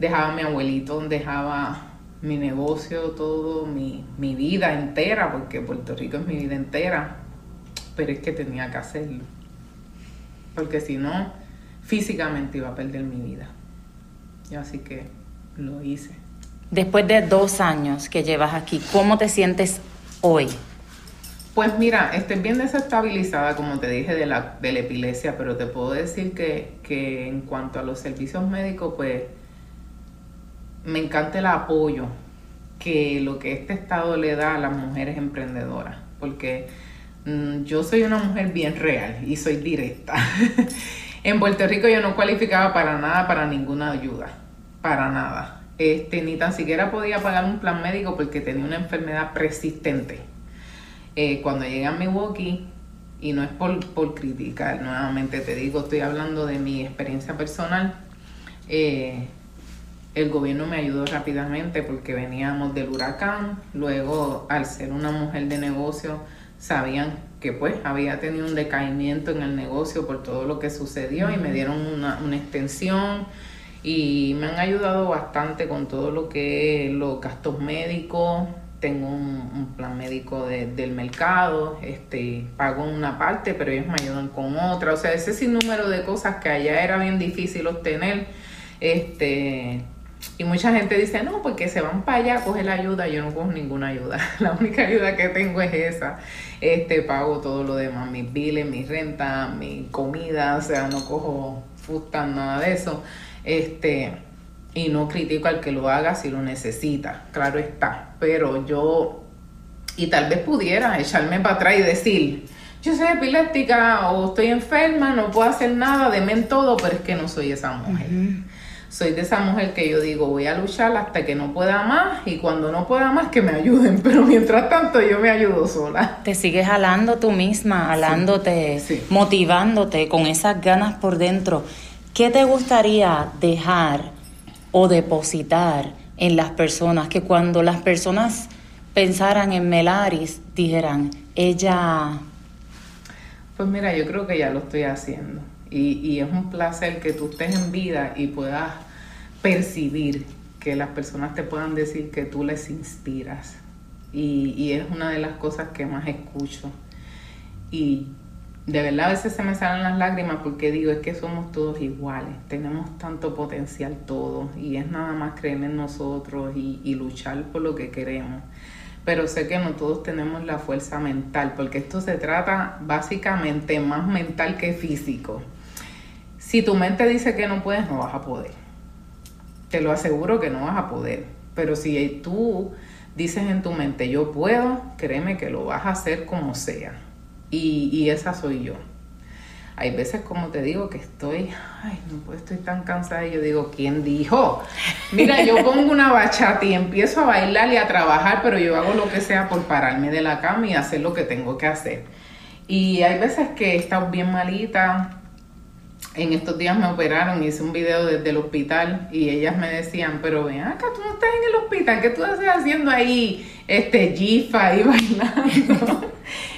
dejaba mi abuelito, dejaba mi negocio, todo, mi, mi vida entera, porque Puerto Rico es mi vida entera, pero es que tenía que hacerlo, porque si no, físicamente iba a perder mi vida. Y así que lo hice. Después de dos años que llevas aquí, ¿cómo te sientes hoy? Pues mira, estoy bien desestabilizada, como te dije, de la, epilepsia, pero te puedo decir que, que en cuanto a los servicios médicos, pues me encanta el apoyo que lo que este estado le da a las mujeres emprendedoras, porque mm, yo soy una mujer bien real y soy directa. en Puerto Rico yo no cualificaba para nada, para ninguna ayuda, para nada este, ni tan siquiera podía pagar un plan médico porque tenía una enfermedad persistente. Eh, cuando llegué a Milwaukee, y no es por, por, criticar, nuevamente te digo, estoy hablando de mi experiencia personal, eh, el gobierno me ayudó rápidamente porque veníamos del huracán, luego al ser una mujer de negocio, sabían que pues había tenido un decaimiento en el negocio por todo lo que sucedió y me dieron una, una extensión y me han ayudado bastante con todo lo que es los gastos médicos. Tengo un, plan médico del mercado, este, pago una parte, pero ellos me ayudan con otra. O sea, ese sinnúmero de cosas que allá era bien difícil obtener. Este, y mucha gente dice, no, porque se van para allá a coger la ayuda. Yo no cojo ninguna ayuda. La única ayuda que tengo es esa. Este, pago todo lo demás, mis biles, mi renta, mi comida, o sea, no cojo fusta, nada de eso. Este, y no critico al que lo haga si lo necesita, claro está, pero yo, y tal vez pudiera echarme para atrás y decir, yo soy epiléptica o estoy enferma, no puedo hacer nada, deme en todo, pero es que no soy esa mujer. Soy de esa mujer que yo digo, voy a luchar hasta que no pueda más y cuando no pueda más que me ayuden, pero mientras tanto yo me ayudo sola. Te sigues jalando tú misma, jalándote, motivándote con esas ganas por dentro. ¿Qué te gustaría dejar o depositar en las personas? Que cuando las personas pensaran en Melaris, dijeran, ella... Pues mira, yo creo que ya lo estoy haciendo. Y, y es un placer que tú estés en vida y puedas percibir que las personas te puedan decir que tú les inspiras. Y, y, es una de las cosas que más escucho. Y de verdad a veces se me salen las lágrimas porque digo, es que somos todos iguales, tenemos tanto potencial todos y es nada más creer en nosotros y, y luchar por lo que queremos pero sé que no todos tenemos la fuerza mental, porque esto se trata básicamente más mental que físico. Si tu mente dice que no puedes, no vas a poder. Te lo aseguro que no vas a poder. Pero si tú dices en tu mente, yo puedo, créeme que lo vas a hacer como sea. Y, y esa soy yo. Hay veces, como te digo, que estoy, ay, no puedo, estoy tan cansada y yo digo, ¿quién dijo? Mira, yo pongo una bachata y empiezo a bailar y a trabajar, pero yo hago lo que sea por pararme de la cama y hacer lo que tengo que hacer. Y hay veces que he estado bien malita, en estos días me operaron, hice un video desde el hospital y ellas me decían, pero ven acá, tú no estás en el hospital, ¿qué tú estás haciendo ahí, este, jifa y bailando?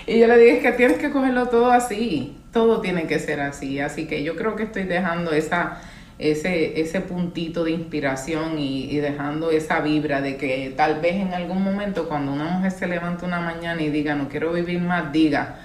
y yo le dije, que tienes que cogerlo todo así, todo tiene que ser así, así que yo creo que estoy dejando esa, ese, ese puntito de inspiración y, y dejando esa vibra de que tal vez en algún momento cuando una mujer se levanta una mañana y diga, no quiero vivir más, diga,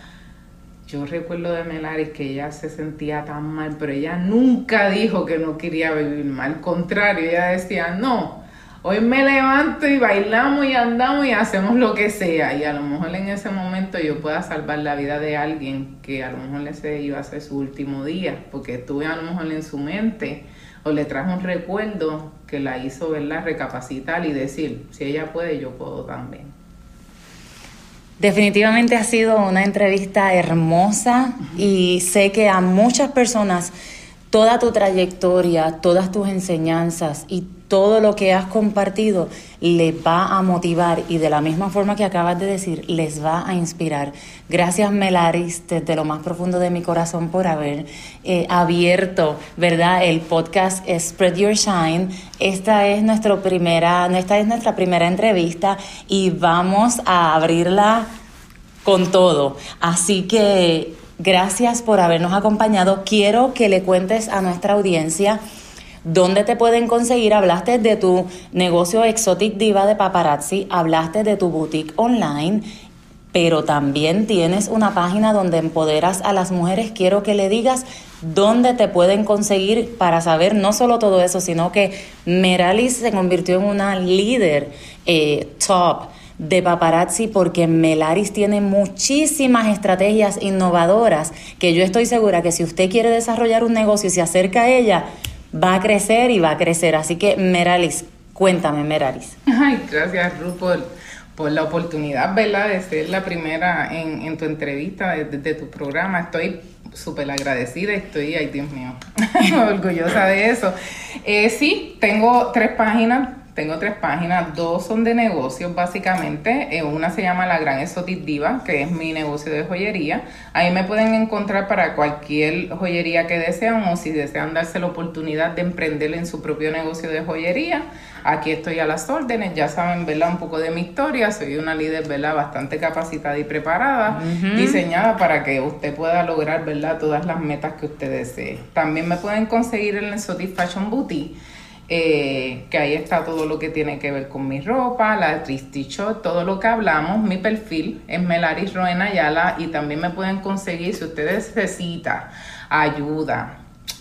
yo recuerdo de Melaris que ella se sentía tan mal, pero ella nunca dijo que no quería vivir mal. Al contrario, ella decía, no, hoy me levanto y bailamos y andamos y hacemos lo que sea. Y a lo mejor en ese momento yo pueda salvar la vida de alguien que a lo mejor ese iba a ser su último día, porque estuve a lo mejor en su mente o le trajo un recuerdo que la hizo, ¿verdad?, recapacitar y decir, si ella puede, yo puedo también. Definitivamente ha sido una entrevista hermosa y sé que a muchas personas toda tu trayectoria, todas tus enseñanzas y todo lo que has compartido les va a motivar y de la misma forma que acabas de decir, les va a inspirar. Gracias Melaris, desde lo más profundo de mi corazón por haber eh, abierto, ¿verdad? El podcast Spread Your Shine. Esta es, nuestra primera, esta es nuestra primera entrevista y vamos a abrirla con todo. Así que Gracias por habernos acompañado. Quiero que le cuentes a nuestra audiencia dónde te pueden conseguir. Hablaste de tu negocio Exotic Diva de paparazzi, hablaste de tu boutique online, pero también tienes una página donde empoderas a las mujeres. Quiero que le digas dónde te pueden conseguir para saber no solo todo eso, sino que Meralis se convirtió en una líder eh, top de paparazzi porque Melaris tiene muchísimas estrategias innovadoras que yo estoy segura que si usted quiere desarrollar un negocio y se acerca a ella, va a crecer y va a crecer. Así que Meralis, cuéntame Meralis. Ay, gracias Ruth por, la oportunidad, ¿verdad? De ser la primera en, tu entrevista de, tu programa. Estoy súper agradecida, estoy, ay Dios mío, orgullosa de eso. Eh, sí, tengo tres páginas tengo tres páginas, dos son de negocios básicamente. Eh, una se llama La Gran Exotic Diva, que es mi negocio de joyería. Ahí me pueden encontrar para cualquier joyería que desean o si desean darse la oportunidad de emprender en su propio negocio de joyería. Aquí estoy a las órdenes, ya saben, ¿verdad? Un poco de mi historia. Soy una líder, ¿verdad? Bastante capacitada y preparada, diseñada para que usted pueda lograr, ¿verdad? Todas las metas que usted desee. También me pueden conseguir en el Exotic Fashion Boutique eh, que ahí está todo lo que tiene que ver con mi ropa, la Tristy todo lo que hablamos. Mi perfil es Melaris Roena Ayala y también me pueden conseguir si usted necesita ayuda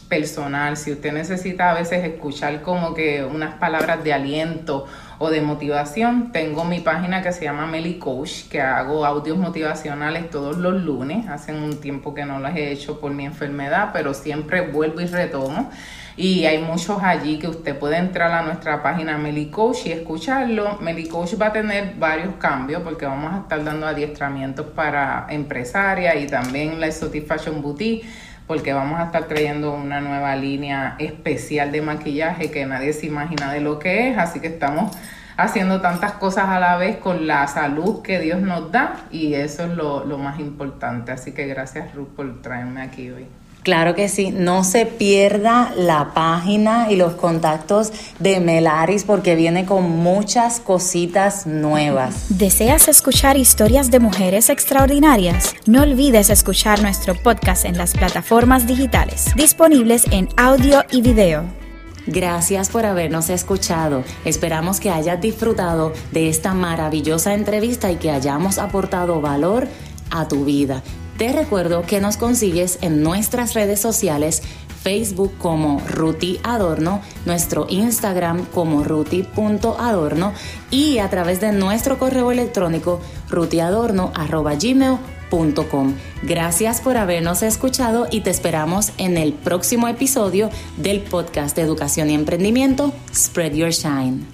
personal, si usted necesita a veces escuchar como que unas palabras de aliento o de motivación, tengo mi página que se llama Meli Coach, que hago audios motivacionales todos los lunes. Hace un tiempo que no las he hecho por mi enfermedad, pero siempre vuelvo y retomo. Y hay muchos allí que usted puede entrar a nuestra página Melicoach y escucharlo. Melicoach va a tener varios cambios porque vamos a estar dando adiestramientos para empresarias y también la Exotic Boutique porque vamos a estar trayendo una nueva línea especial de maquillaje que nadie se imagina de lo que es, así que estamos haciendo tantas cosas a la vez con la salud que Dios nos da y eso es lo, lo más importante. Así que gracias Ruth por traerme aquí hoy. Claro que sí, no se pierda la página y los contactos de Melaris porque viene con muchas cositas nuevas. ¿Deseas escuchar historias de mujeres extraordinarias? No olvides escuchar nuestro podcast en las plataformas digitales, disponibles en audio y video. Gracias por habernos escuchado. Esperamos que hayas disfrutado de esta maravillosa entrevista y que hayamos aportado valor a tu vida. Te recuerdo que nos consigues en nuestras redes sociales, Facebook como Ruti Adorno, nuestro Instagram como ruti.adorno y a través de nuestro correo electrónico rutiadorno.gmail.com. Gracias por habernos escuchado y te esperamos en el próximo episodio del podcast de educación y emprendimiento Spread Your Shine.